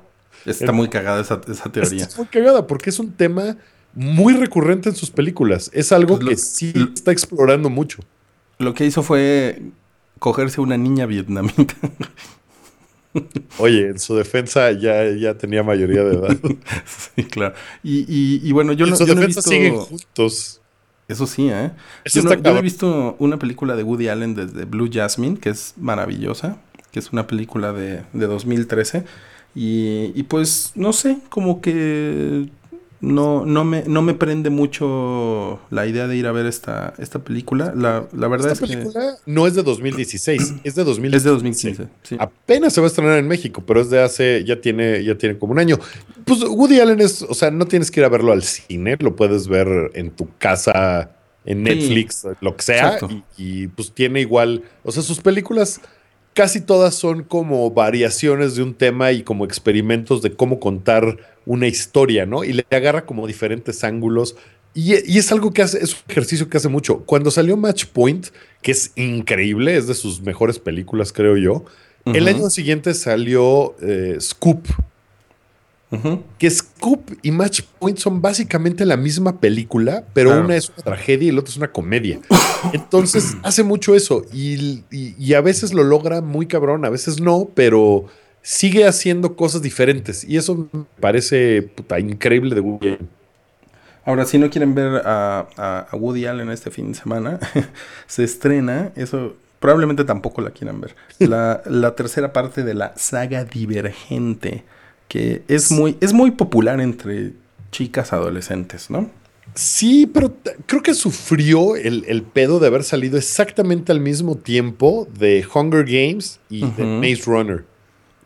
Está muy cagada esa, teoría. Está muy cagada porque es un tema muy recurrente en sus películas. Es algo pues que sí está explorando mucho. Lo que hizo fue cogerse una niña vietnamita. Oye, en su defensa ya, ya tenía mayoría de edad. sí, claro. Y, bueno, yo, no, su yo defensa he visto... siguen juntos. Eso sí, ¿eh? yo, no, he visto una película de Woody Allen desde Blue Jasmine, que es maravillosa, que es una película de, de 2013. Y, y pues, no sé, como que no, no, me, no me prende mucho la idea de ir a ver esta, esta película. La, la verdad esta es película no es de 2016, es de 2015. Es de 2015, sí. Apenas se va a estrenar en México, pero es de hace, ya tiene, ya tiene como un año. Pues Woody Allen es, o sea, no tienes que ir a verlo al cine, lo puedes ver en tu casa, en Netflix, lo que sea, y, y pues tiene igual, o sea, sus películas casi todas son como variaciones de un tema y como experimentos de cómo contar una historia, ¿no? Y le agarra como diferentes ángulos. Y, es algo que hace, es un ejercicio que hace mucho. Cuando salió Match Point, que es increíble, es de sus mejores películas, creo yo. El año siguiente salió eh, Scoop. Que Scoop y Match Point son básicamente la misma película, pero una es una tragedia y la otra es una comedia. Entonces hace mucho eso y, y, a veces lo logra muy cabrón, a veces no, pero sigue haciendo cosas diferentes. Y eso me parece puta, increíble de Woody Allen. Ahora, si no quieren ver a, Woody Allen este fin de semana, se estrena, eso probablemente tampoco la quieran ver, la, la, tercera parte de la saga Divergente, que es muy, es muy popular entre chicas adolescentes, ¿no? Sí, pero creo que sufrió el, el, pedo de haber salido exactamente al mismo tiempo de Hunger Games y de Maze Runner.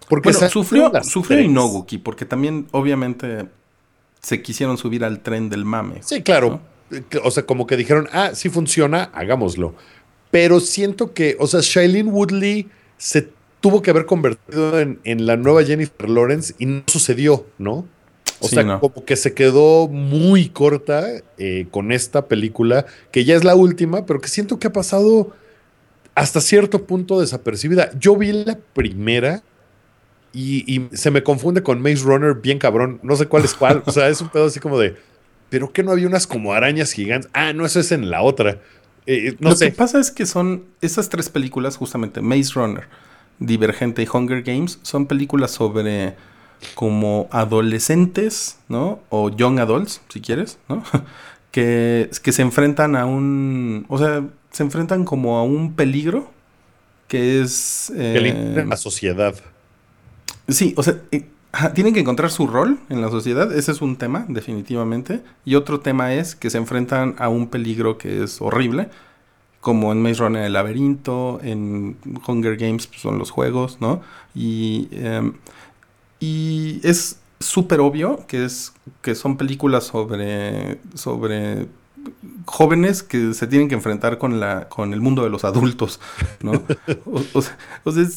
Porque sufrió, sufrió Inoguki, porque también, obviamente, se quisieron subir al tren del mame. Sí, claro. O sea, como que dijeron, ah, sí funciona, hagámoslo. Pero siento que, o sea, Shailene Woodley se tuvo que haber convertido en, la nueva Jennifer Lawrence y no sucedió, ¿no? O sea, como que se quedó muy corta eh, con esta película, que ya es la última, pero que siento que ha pasado hasta cierto punto desapercibida. Yo vi la primera y, se me confunde con Maze Runner bien cabrón. No sé cuál es cuál. O sea, es un pedo así como de. ¿Pero qué no había unas como arañas gigantes? Ah, no, eso es en la otra. Eh, no Lo que pasa es que son esas tres películas, justamente Maze Runner, Divergente y Hunger Games, son películas sobre como adolescentes, ¿no? O young adults, si quieres, ¿no? que, que se enfrentan a un. O sea, se enfrentan como a un peligro que es. Eh, la sociedad. Sí, o sea, eh, tienen que encontrar su rol en la sociedad, ese es un tema, definitivamente. Y otro tema es que se enfrentan a un peligro que es horrible, como en Maze Runner el laberinto, en Hunger Games pues, son los juegos, ¿no? Y, em, y es súper obvio que, es, que son películas sobre, sobre jóvenes que se tienen que enfrentar con, la, con el mundo de los adultos, ¿no? o, sea, es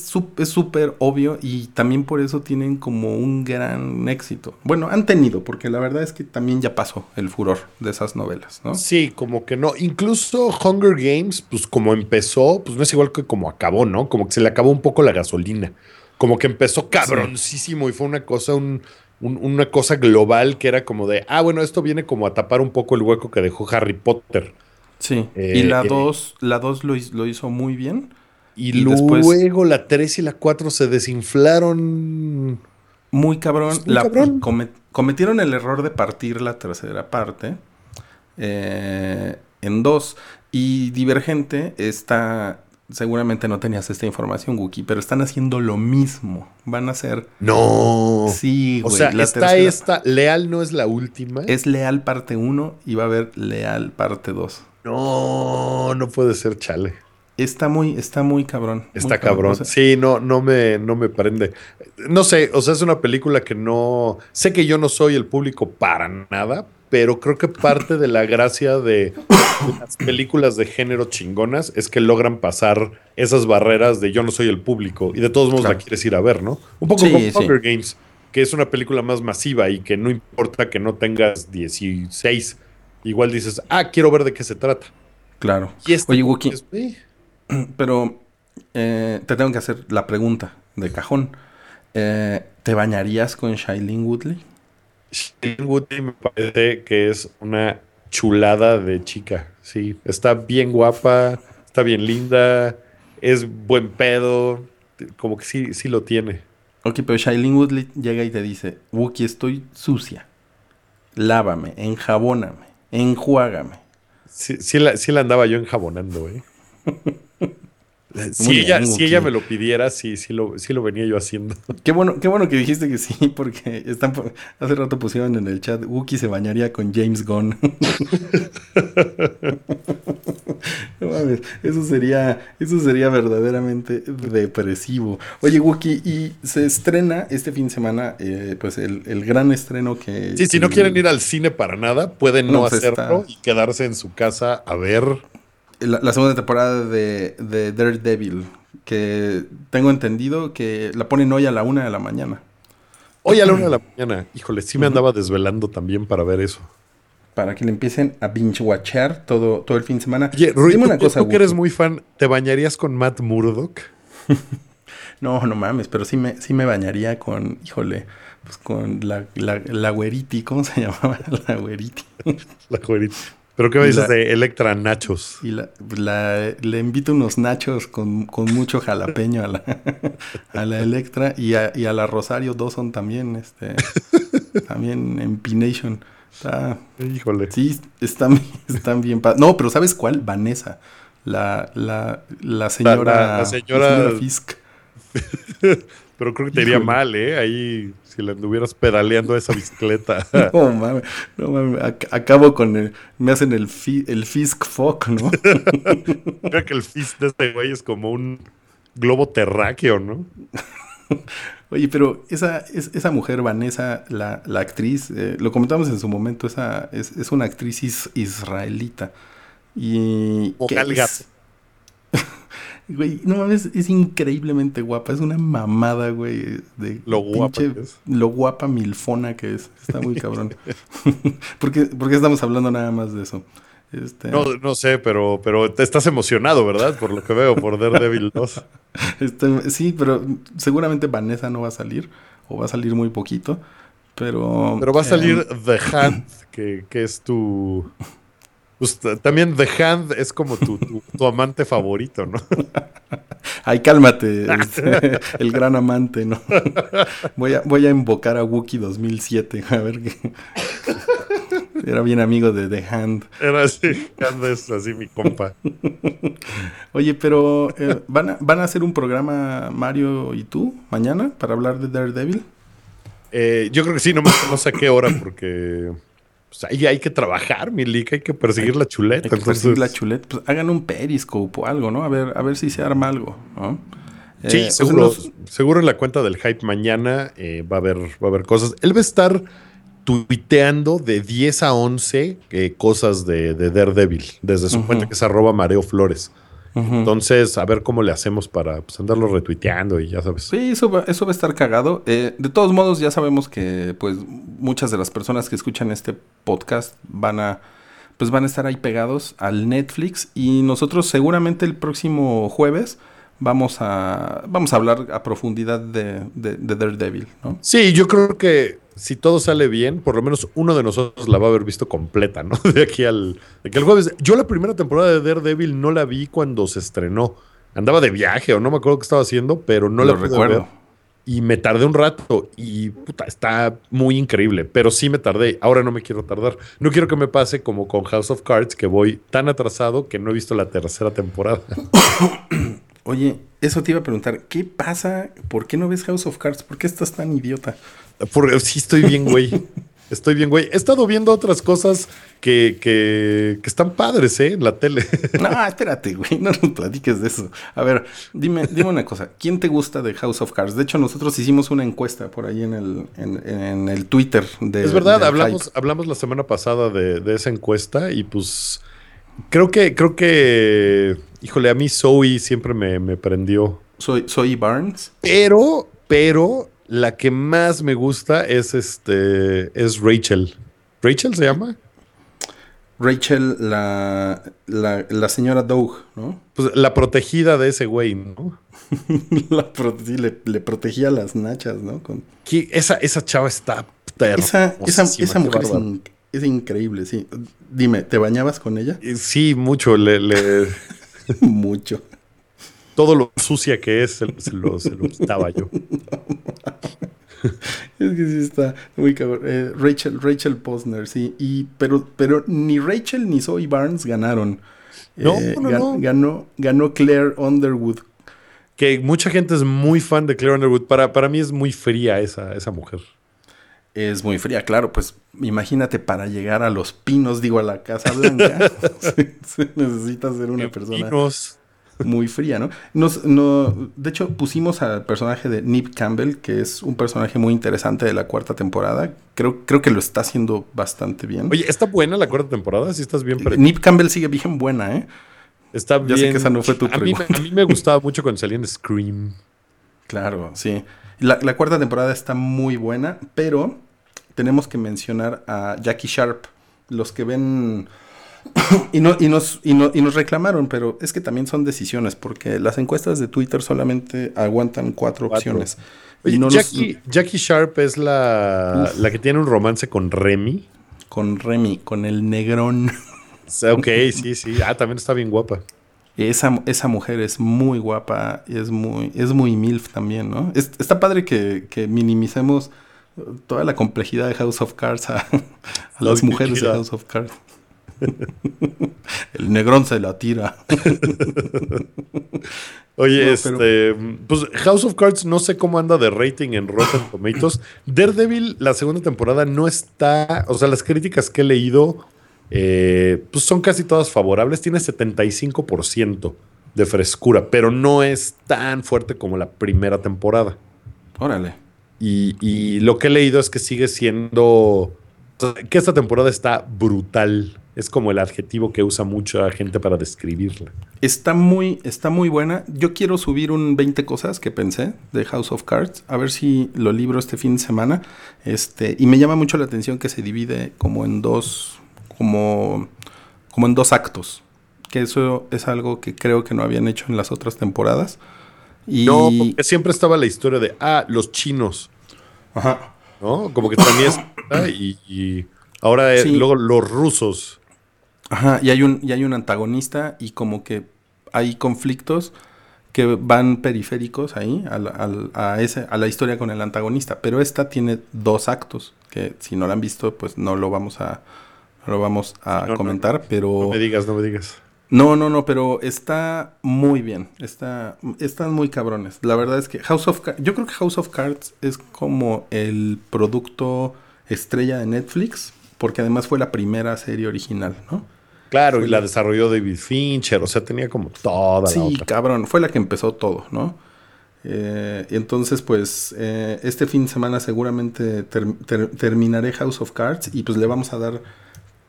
súper obvio y también por eso tienen como un gran éxito. Bueno, han tenido, porque la verdad es que también ya pasó el furor de esas novelas, ¿no? Sí, como que no. Incluso Hunger Games, pues como empezó, pues no es igual que como acabó, ¿no? Como que se le acabó un poco la gasolina. Como que empezó cabroncísimo y fue una cosa, un una cosa global que era como de, ah, bueno, esto viene como a tapar un poco el hueco que dejó Harry Potter. Sí, y la 2 eh, la dos lo, lo, hizo muy bien. Y, luego la 3 y la 4 se desinflaron. Muy cabrón. cometieron el error de partir la tercera parte. Eh, en dos. Y Divergente está seguramente no tenías esta información, Wookie, pero están haciendo lo mismo. Van a hacer. No. Sí, güey. O sea, está esta. Leal no es la última. Es Leal parte 1 y va a haber Leal parte 2. No, no puede ser chale. Está muy, está muy cabrón. Está cabrón. sí, no, no me, no me prende. No sé, o sea, es una película que no. Sé que yo no soy el público para nada, pero creo que parte de la gracia de las películas de género chingonas es que logran pasar esas barreras de yo no soy el público y de todos modos la quieres ir a ver, ¿no? Un poco como Hunger Games, que es una película más masiva y que no importa que no tengas 16, igual dices, ah, quiero ver de qué se trata. Claro. Y este Oye, Wookie, pero eh, te tengo que hacer la pregunta de cajón. Eh, ¿Te bañarías con Shailene Woodley? Shailene Woodley me parece que es una chulada de chica. Sí, está bien guapa, está bien linda, es buen pedo, como que sí, sí lo tiene. Ok, pero Shailene Woodley llega y te dice, Wookie, estoy sucia. Lávame, enjabóname, enjuágame. Sí, sí, la, sí la andaba yo enjabonando, ¿eh? Si ella, si ella me lo pidiera, sí, sí lo, sí lo venía yo haciendo. Qué bueno, qué bueno que dijiste que sí, porque están hace rato pusieron en el chat, Wookie se bañaría con James Gunn. eso sería, eso sería verdaderamente depresivo. Oye, Wookie, y se estrena este fin de semana, eh, pues el, gran estreno que. Sí, si no quieren ir al cine para nada, pueden no, pues hacerlo y quedarse en su casa a ver la, segunda temporada de, de, Daredevil, que tengo entendido que la ponen hoy a la una de la mañana. Hoy a la una de la mañana. Híjole, sí me andaba desvelando también para ver eso. Para que le empiecen a binge-watchar todo, todo el fin de semana. Oye, Dime una cosa, tú que eres muy fan, ¿te bañarías con Matt Murdock? no, no mames, pero sí me, sí me bañaría con, híjole, pues con la, la, la güeriti, ¿cómo se llamaba? La güeriti. la güeriti. ¿Pero qué me dices de Electra Nachos? Y la, le invito unos nachos con, mucho jalapeño a la, a la Electra y a, y a la Rosario Dawson también, este, también Empination. Está, Híjole. Sí, están, están bien. No, pero ¿sabes cuál? Vanessa. La, la, la señora, la, señora Fisk. Pero creo que te iría mal, ¿eh? Ahí si le anduvieras pedaleando esa bicicleta. no mames, no mames, acabo con el, me hacen el, el Fisk Fuck, ¿no? Creo que el Fisk de este güey es como un globo terráqueo, ¿no? Oye, pero esa, esa mujer, Vanessa, la, la actriz, eh, lo comentamos en su momento, esa es, es una actriz israelita. Y. O Güey, no mames, es increíblemente guapa. Es una mamada, güey. De lo guapa Lo guapa milfona que es. Está muy cabrón. ¿Por, qué, estamos hablando nada más de eso? Este... No, no sé, pero, pero te estás emocionado, ¿verdad? Por lo que veo, por Daredevil 2. Este, sí, pero seguramente Vanessa no va a salir. O va a salir muy poquito. Pero. Pero va a salir eh, The Hand, que, que es tu. Pues, también The Hand es como tu, amante favorito, ¿no? Ay, cálmate, este, el gran amante, ¿no? Voy a, voy a invocar a Wookie 2007, a ver qué. Era bien amigo de The Hand. Era así, Hand es así mi compa. Oye, pero eh, ¿van, a, ¿van a hacer un programa Mario y tú mañana para hablar de Daredevil? Eh, yo creo que sí, no, no sé a qué hora porque pues ahí hay que trabajar, mi hay que perseguir la chuleta. Hay que perseguir la chuleta. Pues hagan un periscope o algo, ¿no? A ver, a ver si se arma algo, ¿no? Sí, eh, seguro, seguro en la cuenta del hype mañana eh, va, a haber, va a haber cosas. Él va a estar tuiteando de 10 a 11 eh, cosas de, Daredevil, desde su cuenta que es arroba Mareo Flores. Entonces, a ver cómo le hacemos para pues, andarlo retuiteando y ya sabes. Sí, eso va, eso va a estar cagado. Eh, de todos modos, ya sabemos que pues muchas de las personas que escuchan este podcast van a pues van a estar ahí pegados al Netflix y nosotros seguramente el próximo jueves vamos a vamos a hablar a profundidad de, de, de Daredevil, ¿no? Sí, yo creo que si todo sale bien, por lo menos uno de nosotros la va a haber visto completa, ¿no? De aquí al, de aquí al jueves. Yo la primera temporada de Daredevil no la vi cuando se estrenó. Andaba de viaje o no me acuerdo qué estaba haciendo, pero no la recuerdo. y me tardé un rato y puta, está muy increíble, pero sí me tardé. Ahora no me quiero tardar. No quiero que me pase como con House of Cards, que voy tan atrasado que no he visto la tercera temporada. Oye, eso te iba a preguntar, ¿qué pasa? ¿Por qué no ves House of Cards? ¿Por qué estás tan idiota? Porque sí estoy bien, güey. Estoy bien, güey. He estado viendo otras cosas que, que, que están padres, ¿eh? En la tele. No, espérate, güey. No nos platiques de eso. A ver, dime, dime una cosa. ¿Quién te gusta de House of Cards? De hecho, nosotros hicimos una encuesta por ahí en el, en, en el Twitter de. Es verdad, hablamos, hype. hablamos la semana pasada de, de esa encuesta y pues creo que, creo que, híjole, a mí Zoe siempre me, me prendió. Soy, soy Barnes. Pero, pero, la que más me gusta es este, es Rachel. ¿Rachel se llama? Rachel, la, la, la señora Doug, ¿no? Pues la protegida de ese güey, ¿no? La le, le protegía las nachas, ¿no? Con... Esa, esa chava está Esa, esa, hermosísima, esa qué mujer es, bárbaro. in- es increíble, sí. Dime, ¿te bañabas con ella? Eh, Sí, mucho. Le, le- Mucho. todo lo sucia que es, se, se lo, se lo quitaba yo. Es que sí está muy cabrón. Eh, Rachel, Rachel Posner, sí. Y, pero, pero ni Rachel ni Zoe Barnes ganaron. No, Eh, no, gan- no. Ganó, ganó Claire Underwood. Que mucha gente es muy fan de Claire Underwood. Para, para mí es muy fría esa, esa mujer. Es muy fría, claro, pues imagínate para llegar a los pinos, digo, a la Casa Blanca, se, se necesita ser una persona Pinos. muy fría, ¿no? Nos, no, de hecho, pusimos al personaje de Nip Campbell, que es un personaje muy interesante de la cuarta temporada. Creo, creo que lo está haciendo bastante bien. Oye, ¿está buena la cuarta temporada? Sí, estás bien. Nip Campbell sigue bien buena, ¿eh? Está Ya sé bien. que esa no fue tu a mí, a mí me gustaba mucho cuando salía en Scream. Claro, sí. La, la cuarta temporada está muy buena, pero tenemos que mencionar a Jackie Sharp. Los que ven. y, no, y, nos, y, no- y nos reclamaron, pero es que también son decisiones, porque las encuestas de Twitter solamente aguantan cuatro, Cuatro. opciones. Oye, y no nos- Jackie, Jackie Sharp es la, la que tiene un romance con Remy. con Remy, con el negrón. Ok, sí, sí. Ah, también está bien guapa. Esa, esa mujer es muy guapa y es muy, es muy MILF también, ¿no? Es- está padre que, que minimicemos toda la complejidad de House of Cards a, a La las mujeres de. House of Cards. El negrón se la tira. Oye, No, este, pues House of Cards no sé cómo anda de rating en Rotten Tomatoes. Daredevil, la segunda temporada no está, o sea, las críticas que he leído, eh, pues son casi todas favorables. Tiene 75% de frescura, pero no es tan fuerte como la primera temporada. Órale. Y, y lo que he leído es que sigue siendo, que esta temporada está brutal. Es como el adjetivo que usa mucha gente para describirla. Está muy, está muy buena. Yo quiero subir un 20 cosas que pensé de House of Cards. A ver si lo libro este fin de semana. Este, y me llama mucho la atención que se divide como en dos, como, como en dos actos. Que eso es algo que creo que no habían hecho en las otras temporadas. Y, No, porque siempre estaba la historia de, ah, los chinos, Ajá. ¿no? Como que también es, ah, y, y ahora Sí. luego los rusos. Ajá, y hay un, y hay un antagonista y como que hay conflictos que van periféricos ahí a la, al- a ese, a la historia con el antagonista. Pero esta tiene dos actos, que si no la han visto, pues no lo vamos a, lo vamos a No, no, comentar, pero... No me digas, no me digas. No, no, no, pero está muy bien. Está, están muy cabrones. La verdad es que House of Cards, yo creo que House of Cards es como el producto estrella de Netflix, porque además fue la primera serie original, ¿no? Claro, Fue y la la- desarrolló David Fincher, o sea, tenía como toda la Sí, cabrón, fue la que empezó todo, ¿no? Eh, entonces, pues, eh, este fin de semana seguramente ter- ter- terminaré House of Cards y pues le vamos a dar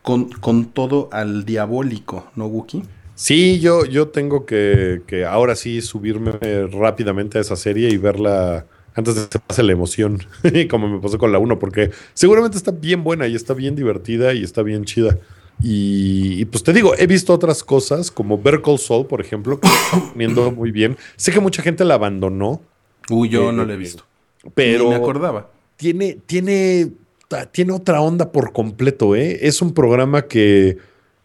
con, con todo al diabólico, ¿no, Wookie? Sí, yo, yo tengo que, que ahora sí subirme rápidamente a esa serie y verla antes de que se pase la emoción, como me pasó con la 1, porque seguramente está bien buena y está bien divertida y está bien chida. Y, y, pues te digo, he visto otras cosas como Better Call Saul, por ejemplo, que está poniendo muy bien. Sé que mucha gente la abandonó, Uy, yo Eh, no lo he visto. pero Ni me acordaba. tiene, tiene, tiene otra onda por completo, ¿eh? Es un programa que,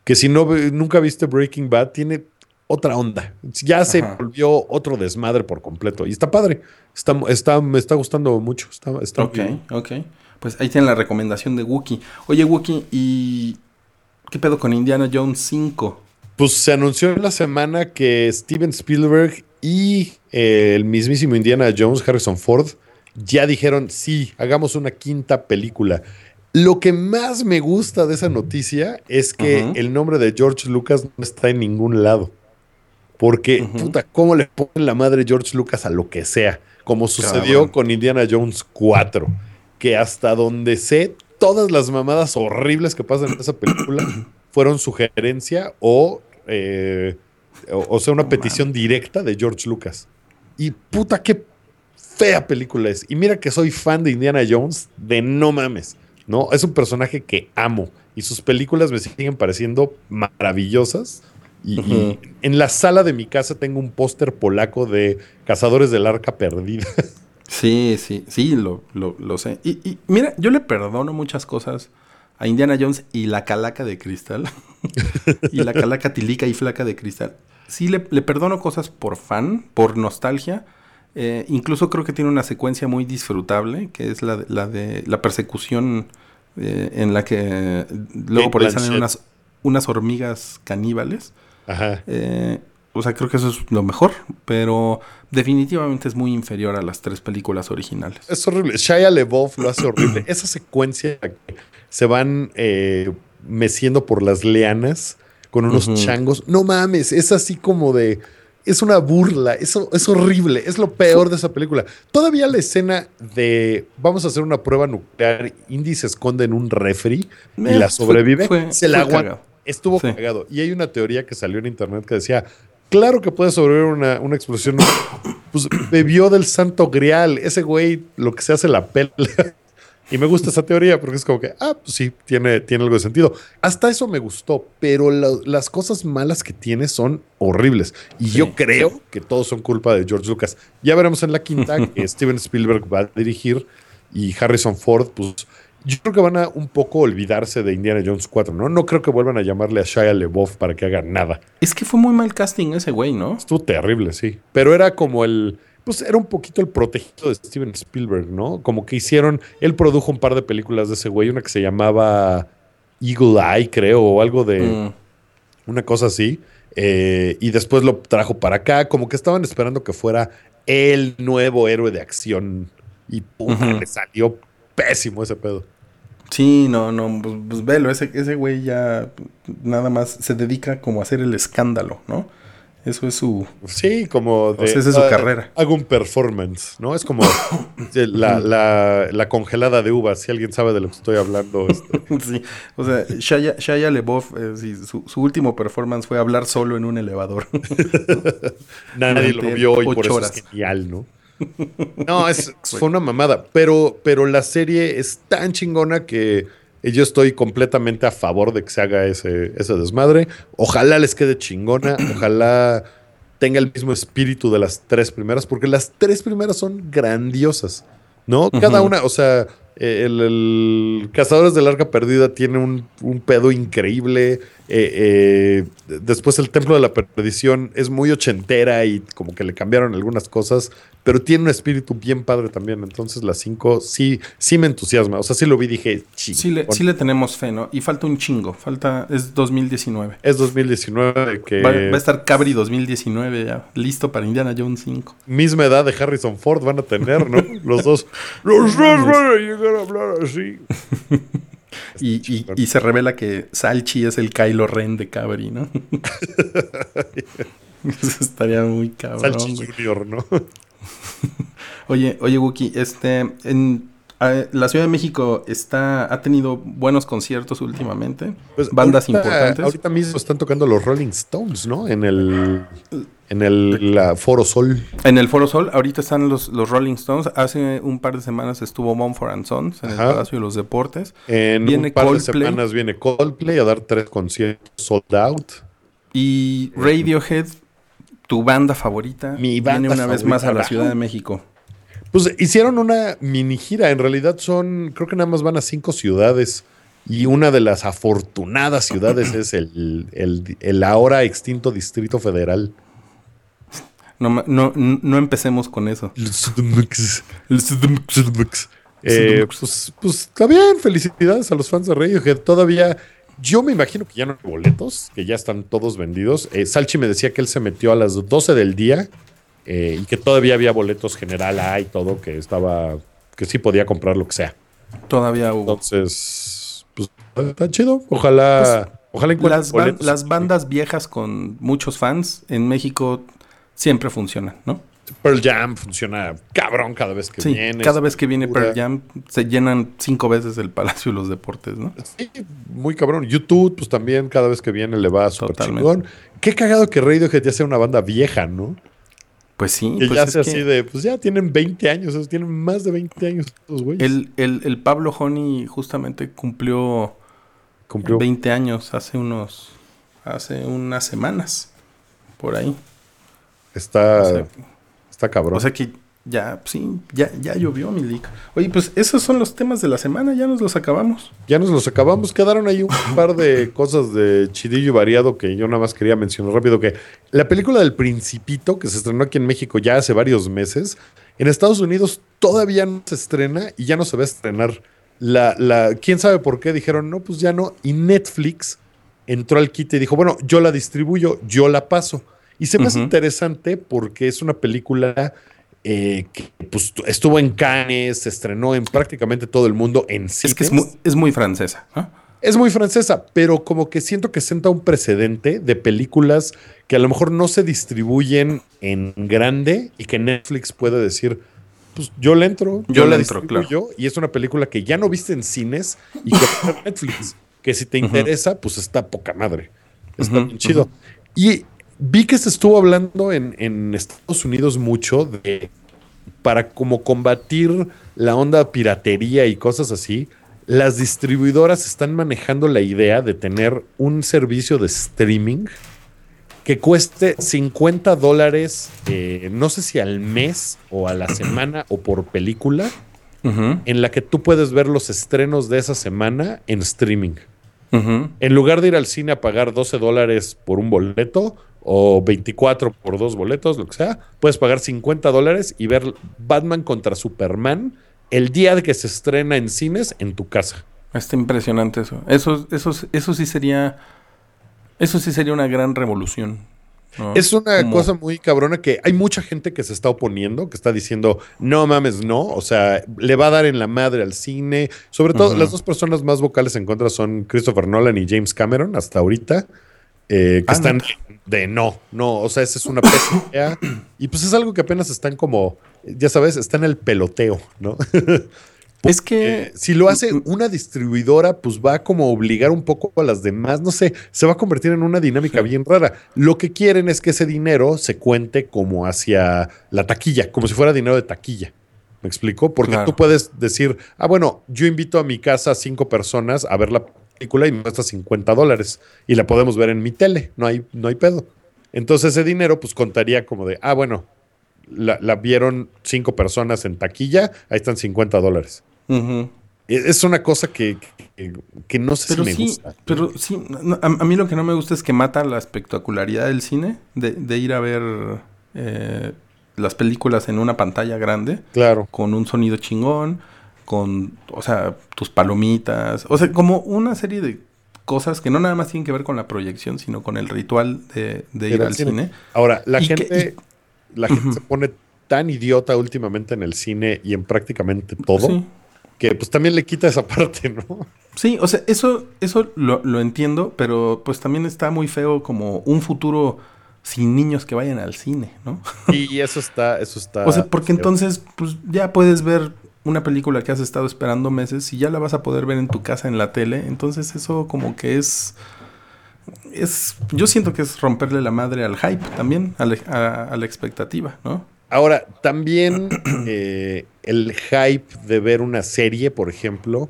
que si no nunca viste Breaking Bad, tiene otra onda. Ya se Ajá. volvió otro desmadre por completo. Y está padre. Está, está, me está gustando mucho. Está, está Ok, bien. ok. Pues ahí tienen la recomendación de Wookie. Oye, Wookie, ¿y qué pedo con Indiana Jones 5? Pues se anunció en la semana que Steven Spielberg y eh, el mismísimo Indiana Jones, Harrison Ford, ya dijeron, sí, hagamos una quinta película. Lo que más me gusta de esa noticia es que el nombre de George Lucas no está en ningún lado. Porque, puta, ¿cómo le ponen la madre George Lucas a lo que sea? Como sucedió Cabrón. con Indiana Jones 4, que hasta donde sé, todas las mamadas horribles que pasan en esa película fueron sugerencia o, eh, o, o sea, una petición directa de George Lucas. Y puta, qué fea película es. Y mira que soy fan de Indiana Jones, de no mames, ¿no? Es un personaje que amo y sus películas me siguen pareciendo maravillosas. Y, en la sala de mi casa tengo un póster polaco de Cazadores del Arca Perdida. Sí, sí, sí, lo, lo, lo sé. Y, y mira, yo le perdono muchas cosas a Indiana Jones y la calaca de cristal. y la calaca tilica y flaca de cristal. Sí, le, le perdono cosas por fan, por nostalgia. Eh, incluso creo que tiene una secuencia muy disfrutable, que es la de la, de, la persecución eh, en la que luego Kate por ahí salen unas, unas hormigas caníbales. Ajá. Eh, o sea, creo que eso es lo mejor, pero definitivamente es muy inferior a las tres películas originales. Es horrible. Shia LeBoff lo hace horrible. Esa secuencia se van eh, meciendo por las lianas con unos changos. No mames, es así como de. Es una burla, eso es horrible, es lo peor de esa película. Todavía la escena de vamos a hacer una prueba nuclear, Indy se esconde en un refri y Eh, la sobrevive, fue- se la aguanta. cagado. Estuvo Sí. cagado. Y hay una teoría que salió en internet que decía, claro que puede sobrevivir una, una explosión. pues bebió del santo grial. Ese güey lo que se hace la pela. Y me gusta esa teoría porque es como que, ah, pues sí, tiene, tiene algo de sentido. Hasta eso me gustó, pero la- las cosas malas que tiene son horribles. Y Sí, yo creo que todos son culpa de George Lucas. Ya veremos en la quinta que Steven Spielberg va a dirigir y Harrison Ford, pues yo creo que van a un poco olvidarse de Indiana Jones 4, ¿no? No creo que vuelvan a llamarle a Shia LeBoff para que haga nada. Es que fue muy mal casting ese güey, ¿no? Estuvo terrible, sí. Pero era como el. Pues era un poquito el protegido de Steven Spielberg, ¿no? Como que hicieron. Él produjo un par de películas de ese güey, una que se llamaba Eagle Eye, creo, o algo de. Mm, Una cosa así. eh, y después lo trajo para acá. Como que estaban esperando que fuera el nuevo héroe de acción. Y puta, le salió pésimo ese pedo. Sí, no, no, pues, pues velo, ese, ese güey ya nada más se dedica como a hacer el escándalo, ¿no? Eso es su... Sí, como de. sea, esa es su ah, carrera. Hago un performance, ¿no? Es como la, la- la congelada de uvas. Si alguien sabe de lo que estoy hablando. este. sí, o sea, Shia, Shia LeBoff, eh, sí, su, su último performance fue hablar solo en un elevador. Nadie lo vio y por eso horas. es genial, ¿no? No, es, fue una mamada. Pero, pero la serie es tan chingona que yo estoy completamente a favor de que se haga ese, ese desmadre. Ojalá les quede chingona. Ojalá tenga el mismo espíritu de las tres primeras, porque las tres primeras son grandiosas, ¿no? Cada una, o sea, eh, el, el Cazadores del Arca Perdida tiene un, un pedo increíble. Eh, eh, después el Templo de la Perdición es muy ochentera y como que le cambiaron algunas cosas, pero tiene un espíritu bien padre también. Entonces las cinco sí, sí me entusiasma. O sea, sí lo vi dije, chingón. Sí le, sí le tenemos fe, ¿no? Y falta un chingo, falta, es 2019. Es 2019 que Va, va a estar Cabri 2019 ya, listo para Indiana Jones 5. misma edad de Harrison Ford van a tener, ¿no? Los dos. Los dos van a llegar a hablar así. Y, y- y se revela que Salchi es el Kylo Ren de Cabri, ¿no? Eso estaría muy cabrón. Salchi. Junior, ¿no? Oye, oye, Wookie, este, en eh, la Ciudad de México está, ha tenido buenos conciertos últimamente, Pues bandas ahorita- importantes. Ahorita mismo están tocando los Rolling Stones, ¿no? En el. En el la Foro Sol. En el Foro Sol, ahorita están los, los Rolling Stones. Hace un par de semanas estuvo Mumford and Sons en el. Palacio de los Deportes. En Viene un par Coldplay. de semanas viene Coldplay a dar tres conciertos sold out. Y Radiohead, tu banda favorita, Mi banda viene una vez más a la. Ciudad de México. Pues hicieron una mini gira. En realidad son, creo que nada más van a cinco ciudades. Y una de las afortunadas ciudades es el, el, el ahora extinto Distrito Federal. No, no, no empecemos con eso. Eh, pues, pues está bien, felicidades a los fans de Radiohead. Todavía, yo me imagino que ya no hay boletos, que ya están todos vendidos. Eh, Salchi me decía que él se metió a las 12 del día eh, y que todavía había boletos general A y todo, que estaba, que sí podía comprar lo que sea. Todavía hubo. Entonces, pues está chido. Ojalá, Pues, ojalá encuentren Las, ban- boletos. las bandas viejas con muchos fans en México siempre funcionan, ¿no? Pearl Jam funciona cabrón cada vez que Sí, viene. cada vez que viene. Pearl Jam se llenan cinco veces el Palacio de los Deportes, ¿no? Sí, muy cabrón. YouTube, pues también cada vez que viene le va súper chingón. Qué cagado que Radiohead ya sea una banda vieja, ¿no? Pues sí, Que pues ya sea que así de, pues ya tienen 20 años, tienen más de 20 años estos güeyes. el, el, el Pablo Honey justamente cumplió Cumplió. 20 años hace unos hace unas semanas por ahí. Está, O sea, está cabrón. o sea que ya, sí, ya, ya llovió mi leak. Oye, pues esos son los temas de la semana, ya nos los acabamos. ya nos los acabamos. Quedaron ahí un par de cosas de chidillo y variado que yo nada más quería mencionar rápido. Que la película del Principito, que se estrenó aquí en México ya hace varios meses, en Estados Unidos todavía no se estrena y ya no se va a estrenar. La, la, ¿Quién sabe por qué? Dijeron, no, pues ya no. Y Netflix entró al kit y dijo, bueno, yo la distribuyo, yo la paso. Y se me hace interesante porque es una película eh, que pues, estuvo en Cannes, se estrenó en prácticamente todo el mundo en Es que es muy, es muy francesa. Es muy francesa, pero como que siento que senta un precedente de películas que a lo mejor no se distribuyen en grande y que Netflix puede decir, pues yo le entro, Yo le entro, distribuyo, y es una película que ya no viste en cines y que está en Netflix, que si te interesa, pues está poca madre. Está Ujú, bien chido. Y vi que se estuvo hablando en, en Estados Unidos mucho de para como combatir la onda piratería y cosas así, las distribuidoras están manejando la idea de tener un servicio de streaming que cueste 50 dólares, eh, no sé si al mes o a la semana o por película, en la que tú puedes ver los estrenos de esa semana en streaming. En lugar de ir al cine a pagar 12 dólares por un boleto o 24 por dos boletos, lo que sea, puedes pagar 50 dólares y ver Batman contra Superman el día de que se estrena en cines en tu casa. Está impresionante eso. Eso, eso, eso sí sería. Eso sí sería una gran revolución. ¿no? Es una cosa muy cabrona que hay mucha gente que se está oponiendo, que está diciendo, no mames, no, o sea, le va a dar en la madre al cine. Sobre todo, las dos personas más vocales en contra son Christopher Nolan y James Cameron hasta ahorita, eh, que Ah, están de no, no, o sea, esa es una idea. Y pues es algo que apenas están como, ya sabes, está en el peloteo, ¿no? Es que. Eh, si lo hace una distribuidora, pues va como a obligar un poco a las demás, no sé, se va a convertir en una dinámica bien rara. Lo que quieren es que ese dinero se cuente como hacia la taquilla, como si fuera dinero de taquilla. ¿Me explico? Porque Claro. tú puedes decir, ah, bueno, yo invito a mi casa a cinco personas a ver la película y me cuesta 50 dólares y la podemos ver en mi tele, no hay, no hay pedo. Entonces ese dinero pues contaría como de, ah, bueno, la, la vieron cinco personas en taquilla, ahí están 50 dólares. ujú. Es es una cosa que, que, que no sé Pero si me sí, gusta. pero sí, a, a mí lo que no me gusta es que mata la espectacularidad del cine, de, de ir a ver eh, las películas en una pantalla grande, Claro. con un sonido chingón, con, o sea, tus palomitas, o sea, como una serie de cosas que no nada más tienen que ver con la proyección, sino con el ritual de, de ir al cine. Ahora, la Y que- gente, la gente se pone tan idiota últimamente en el cine y en prácticamente todo Sí. que pues también le quita esa parte, ¿no? Sí, o sea, eso, eso lo, lo entiendo, pero pues también está muy feo como un futuro sin niños que vayan al cine, ¿no? Y eso está, eso está. O sea, porque entonces, pues ya puedes ver una película que has estado esperando meses y ya la vas a poder ver en tu casa en la tele. Entonces, eso como que es. Es. Yo siento que es romperle la madre al hype también, a la, a- a la expectativa, ¿no? Ahora, también eh, el hype de ver una serie, por ejemplo,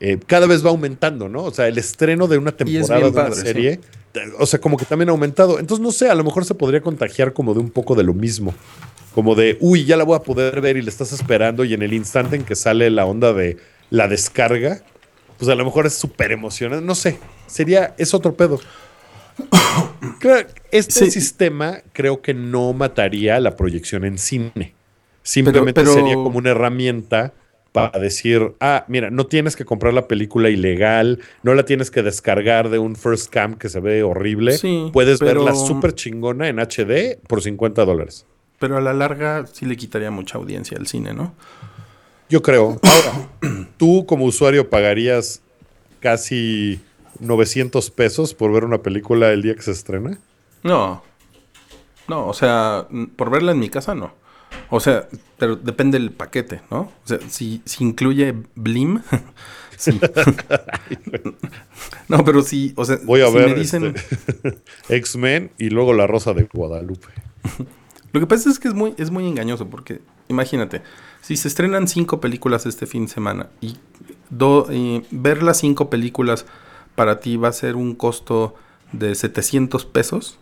eh, cada vez va aumentando, ¿no? O sea, el estreno de una temporada de una padre, serie, o sea, como que también ha aumentado. Entonces, no sé, a lo mejor se podría contagiar como de un poco de lo mismo. Como de, uy, ya la voy a poder ver y le estás esperando y en el instante en que sale la onda de la descarga, pues a lo mejor es súper emocionante. No sé, sería, es otro pedo. Creo- este Sí. sistema creo que no mataría la proyección en cine. Simplemente pero- sería como una herramienta para decir, ah, mira, no tienes que comprar la película ilegal, no la tienes que descargar de un first cam que se ve horrible. Sí, Puedes pero- verla súper chingona en HD por 50 dólares. Pero a la larga sí le quitaría mucha audiencia al cine, ¿no? Yo creo. Ahora, tú como usuario pagarías casi 900 pesos por ver una película el día que se estrena. No. No, o sea, por verla en mi casa no. O sea, pero depende del paquete, ¿no? O sea, si, si incluye Blim, sí. no, pero sí, o sea, Voy a si ver me dicen... este, X-Men y luego La Rosa de Guadalupe. Lo que pasa es que es muy, es muy engañoso porque, imagínate, si se estrenan cinco películas este fin de semana y, do- y ver las cinco películas para ti va a ser un costo de 700 pesos,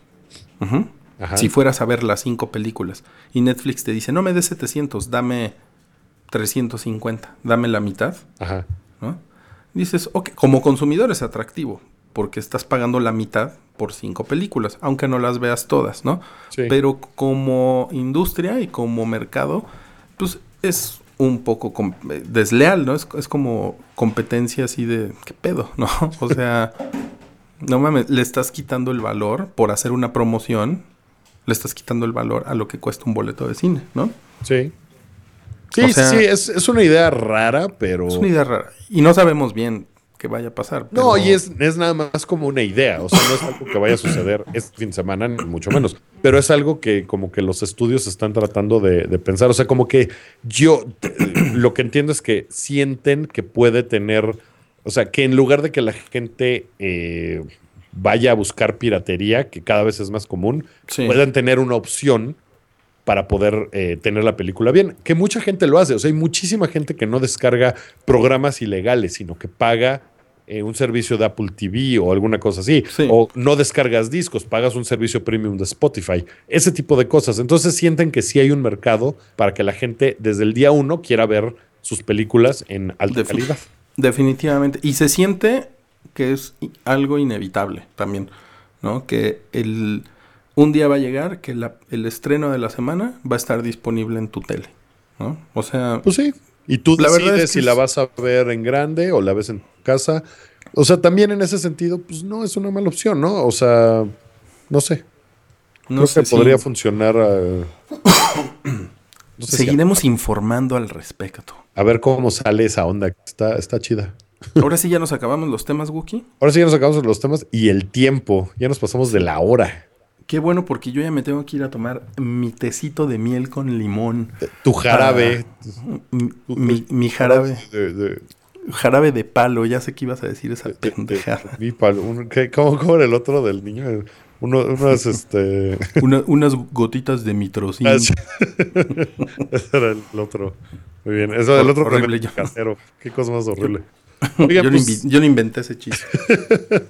Ajá. si fueras a ver las cinco películas y Netflix te dice, no me des 700, dame 350, dame la mitad, Ajá. ¿no? Dices, ok, como consumidor es atractivo, porque estás pagando la mitad por cinco películas, aunque no las veas todas, ¿no? Sí. Pero como industria y como mercado, pues es un poco eh, desleal, ¿no? Es, es como competencia así de, ¿qué pedo? ¿No? O sea, no mames, le estás quitando el valor por hacer una promoción, le estás quitando el valor a lo que cuesta un boleto de cine, ¿no? Sí. Sí, O sea- sí, sí, es, es una idea rara, pero. Es una idea rara. Y no sabemos bien qué vaya a pasar. No, y es, es nada más como una idea. O sea, no es algo que vaya a suceder este fin de semana, ni mucho menos. Pero es algo que como que los estudios están tratando de, de pensar. O sea, como que yo lo que entiendo es que sienten que puede tener. O sea, que en lugar de que la gente eh, vaya a buscar piratería, que cada vez es más común, Sí. puedan tener una opción para poder eh, tener la película bien. Que mucha gente lo hace. O sea, hay muchísima gente que no descarga programas ilegales, sino que paga eh, un servicio de Apple TV o alguna cosa así. Sí. O no descargas discos, pagas un servicio premium de Spotify. Ese tipo de cosas. Entonces sienten que sí hay un mercado para que la gente desde el día uno quiera ver sus películas en alta Defin- calidad. Definitivamente. Y se siente que es algo inevitable también, ¿no? Que el, un día va a llegar que la- el estreno de la semana va a estar disponible en tu tele, ¿no? O sea, Pues sí. Y tú La verdad decides es que si la vas a ver en grande o la ves en tu casa. O sea, también en ese sentido, pues no es una mala opción, ¿no? O sea, no sé. no Creo sé que podría funcionar. no sé si- seguiremos informando al respecto. a ver cómo sale esa onda. Está, está chida. Ahora sí ya nos acabamos los temas, Wookie. Ahora sí ya nos acabamos los temas y el tiempo. Ya nos pasamos de la hora. Qué bueno porque yo ya me tengo que ir a tomar mi tecito de miel con limón. Tu jarabe. Mi, mi- mi jarabe. de- de- Jarabe de palo, ya sé que ibas a decir esa de- de- pendejada. mi palo. Un- ¿qué- ¿Cómo, cómo era el otro del niño? Uno, unas, este. Una- unas gotitas de mitrocin. Ah. Ese era el otro. Muy bien. Eso del otro horrible, casero. Qué cosa más horrible. yo, Pues, yo no inventé ese chiste.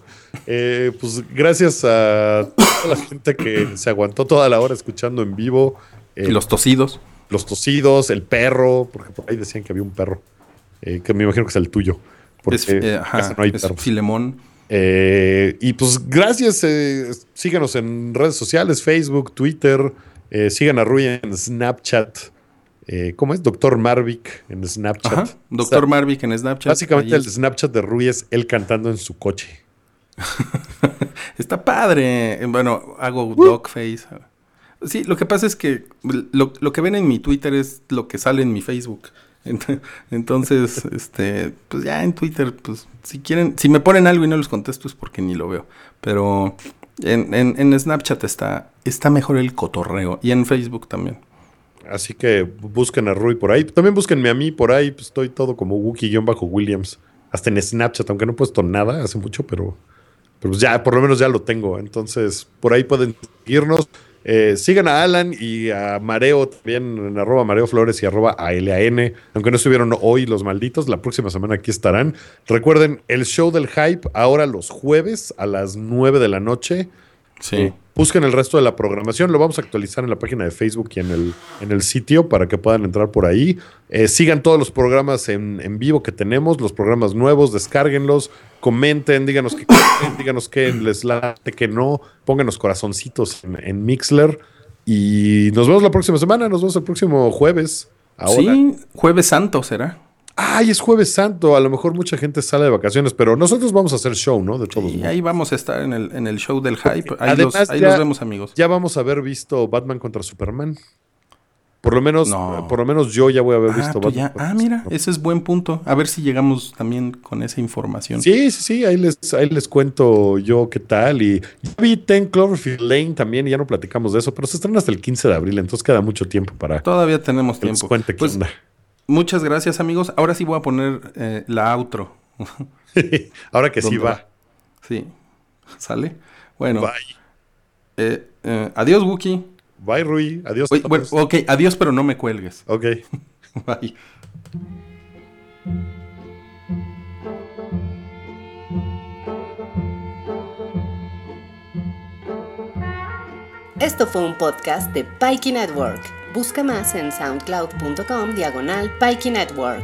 eh, pues gracias a toda la gente que se aguantó toda la hora escuchando en vivo. eh, y los tosidos. los tosidos, el perro, porque por ahí decían que había un perro, eh, que me imagino que es el tuyo. Porque Es, eh, en ajá, casa no hay es perros. Filemón. Y pues gracias, síganos en redes sociales, Facebook, Twitter, sigan a Rui en Snapchat. Eh, ¿Cómo es? Doctor Marvick en Snapchat. Ajá. Doctor Está- Marvick en Snapchat. Básicamente el Snapchat de Rui es él cantando en su coche. Está padre. Eh, Bueno, hago dogface. Sí, lo que pasa es que lo, lo que ven en mi Twitter es lo que sale en mi Facebook. Ent- Entonces, este, pues ya en Twitter, pues si quieren, si me ponen algo y no les contesto es porque ni lo veo. Pero en, en- en Snapchat está, está mejor el cotorreo. Y en Facebook también. Así que busquen a Rui por ahí. También búsquenme a mí por ahí. Pues estoy todo como Wookie-Williams. Hasta en Snapchat, aunque no he puesto nada hace mucho, pero, pues ya, por lo menos ya lo tengo. Entonces, por ahí pueden seguirnos. Eh, sigan a Alan y a Mareo también en arroba Mareo Flores y arroba ALAN. Aunque no estuvieron hoy los malditos, la próxima semana aquí estarán. Recuerden, el show del hype ahora los jueves a las 9 de la noche. Sí. Eh, busquen el resto de la programación. Lo vamos a actualizar en la página de Facebook y en el, en el sitio para que puedan entrar por ahí. Eh, sigan todos los programas en, en vivo que tenemos, los programas nuevos, descárguenlos, comenten, díganos qué quieren, díganos qué les late, que no, pónganos corazoncitos en, en Mixler. Y nos vemos la próxima semana, nos vemos el próximo jueves. Ahora. Sí, Jueves Santo será. Ay, es jueves santo. A lo mejor mucha gente sale de vacaciones, pero nosotros vamos a hacer show, ¿no? De todos Y modos. ahí vamos a estar en el, en el show del hype. Ahí, Además, los, ahí ya- los vemos, amigos. Ya vamos a haber visto Batman contra Superman. Por lo menos, No. por lo menos yo ya voy a haber Ah, visto tú Batman. ya- ah, mira, ese es buen punto. A ver si llegamos también con esa información. Sí, sí, sí, ahí les, ahí les cuento yo qué tal. Y ya vi Ten Cloverfield Lane también, y ya no platicamos de eso, pero se estrena hasta el 15 de abril, entonces queda mucho tiempo para Todavía tenemos que les tiempo. cuente qué Pues, onda. Muchas gracias, amigos. Ahora sí voy a poner eh, la outro. Ahora que sí ¿Dónde va. Sí. ¿Sale? Bueno, Bye. eh, eh, adiós, Wookie. Bye, Rui. Adiós. Oye, bueno, ok, adiós, pero no me cuelgues. ok. Bye. Esto fue un podcast de Pikey Network. Busca más en soundcloud.com diagonal Network.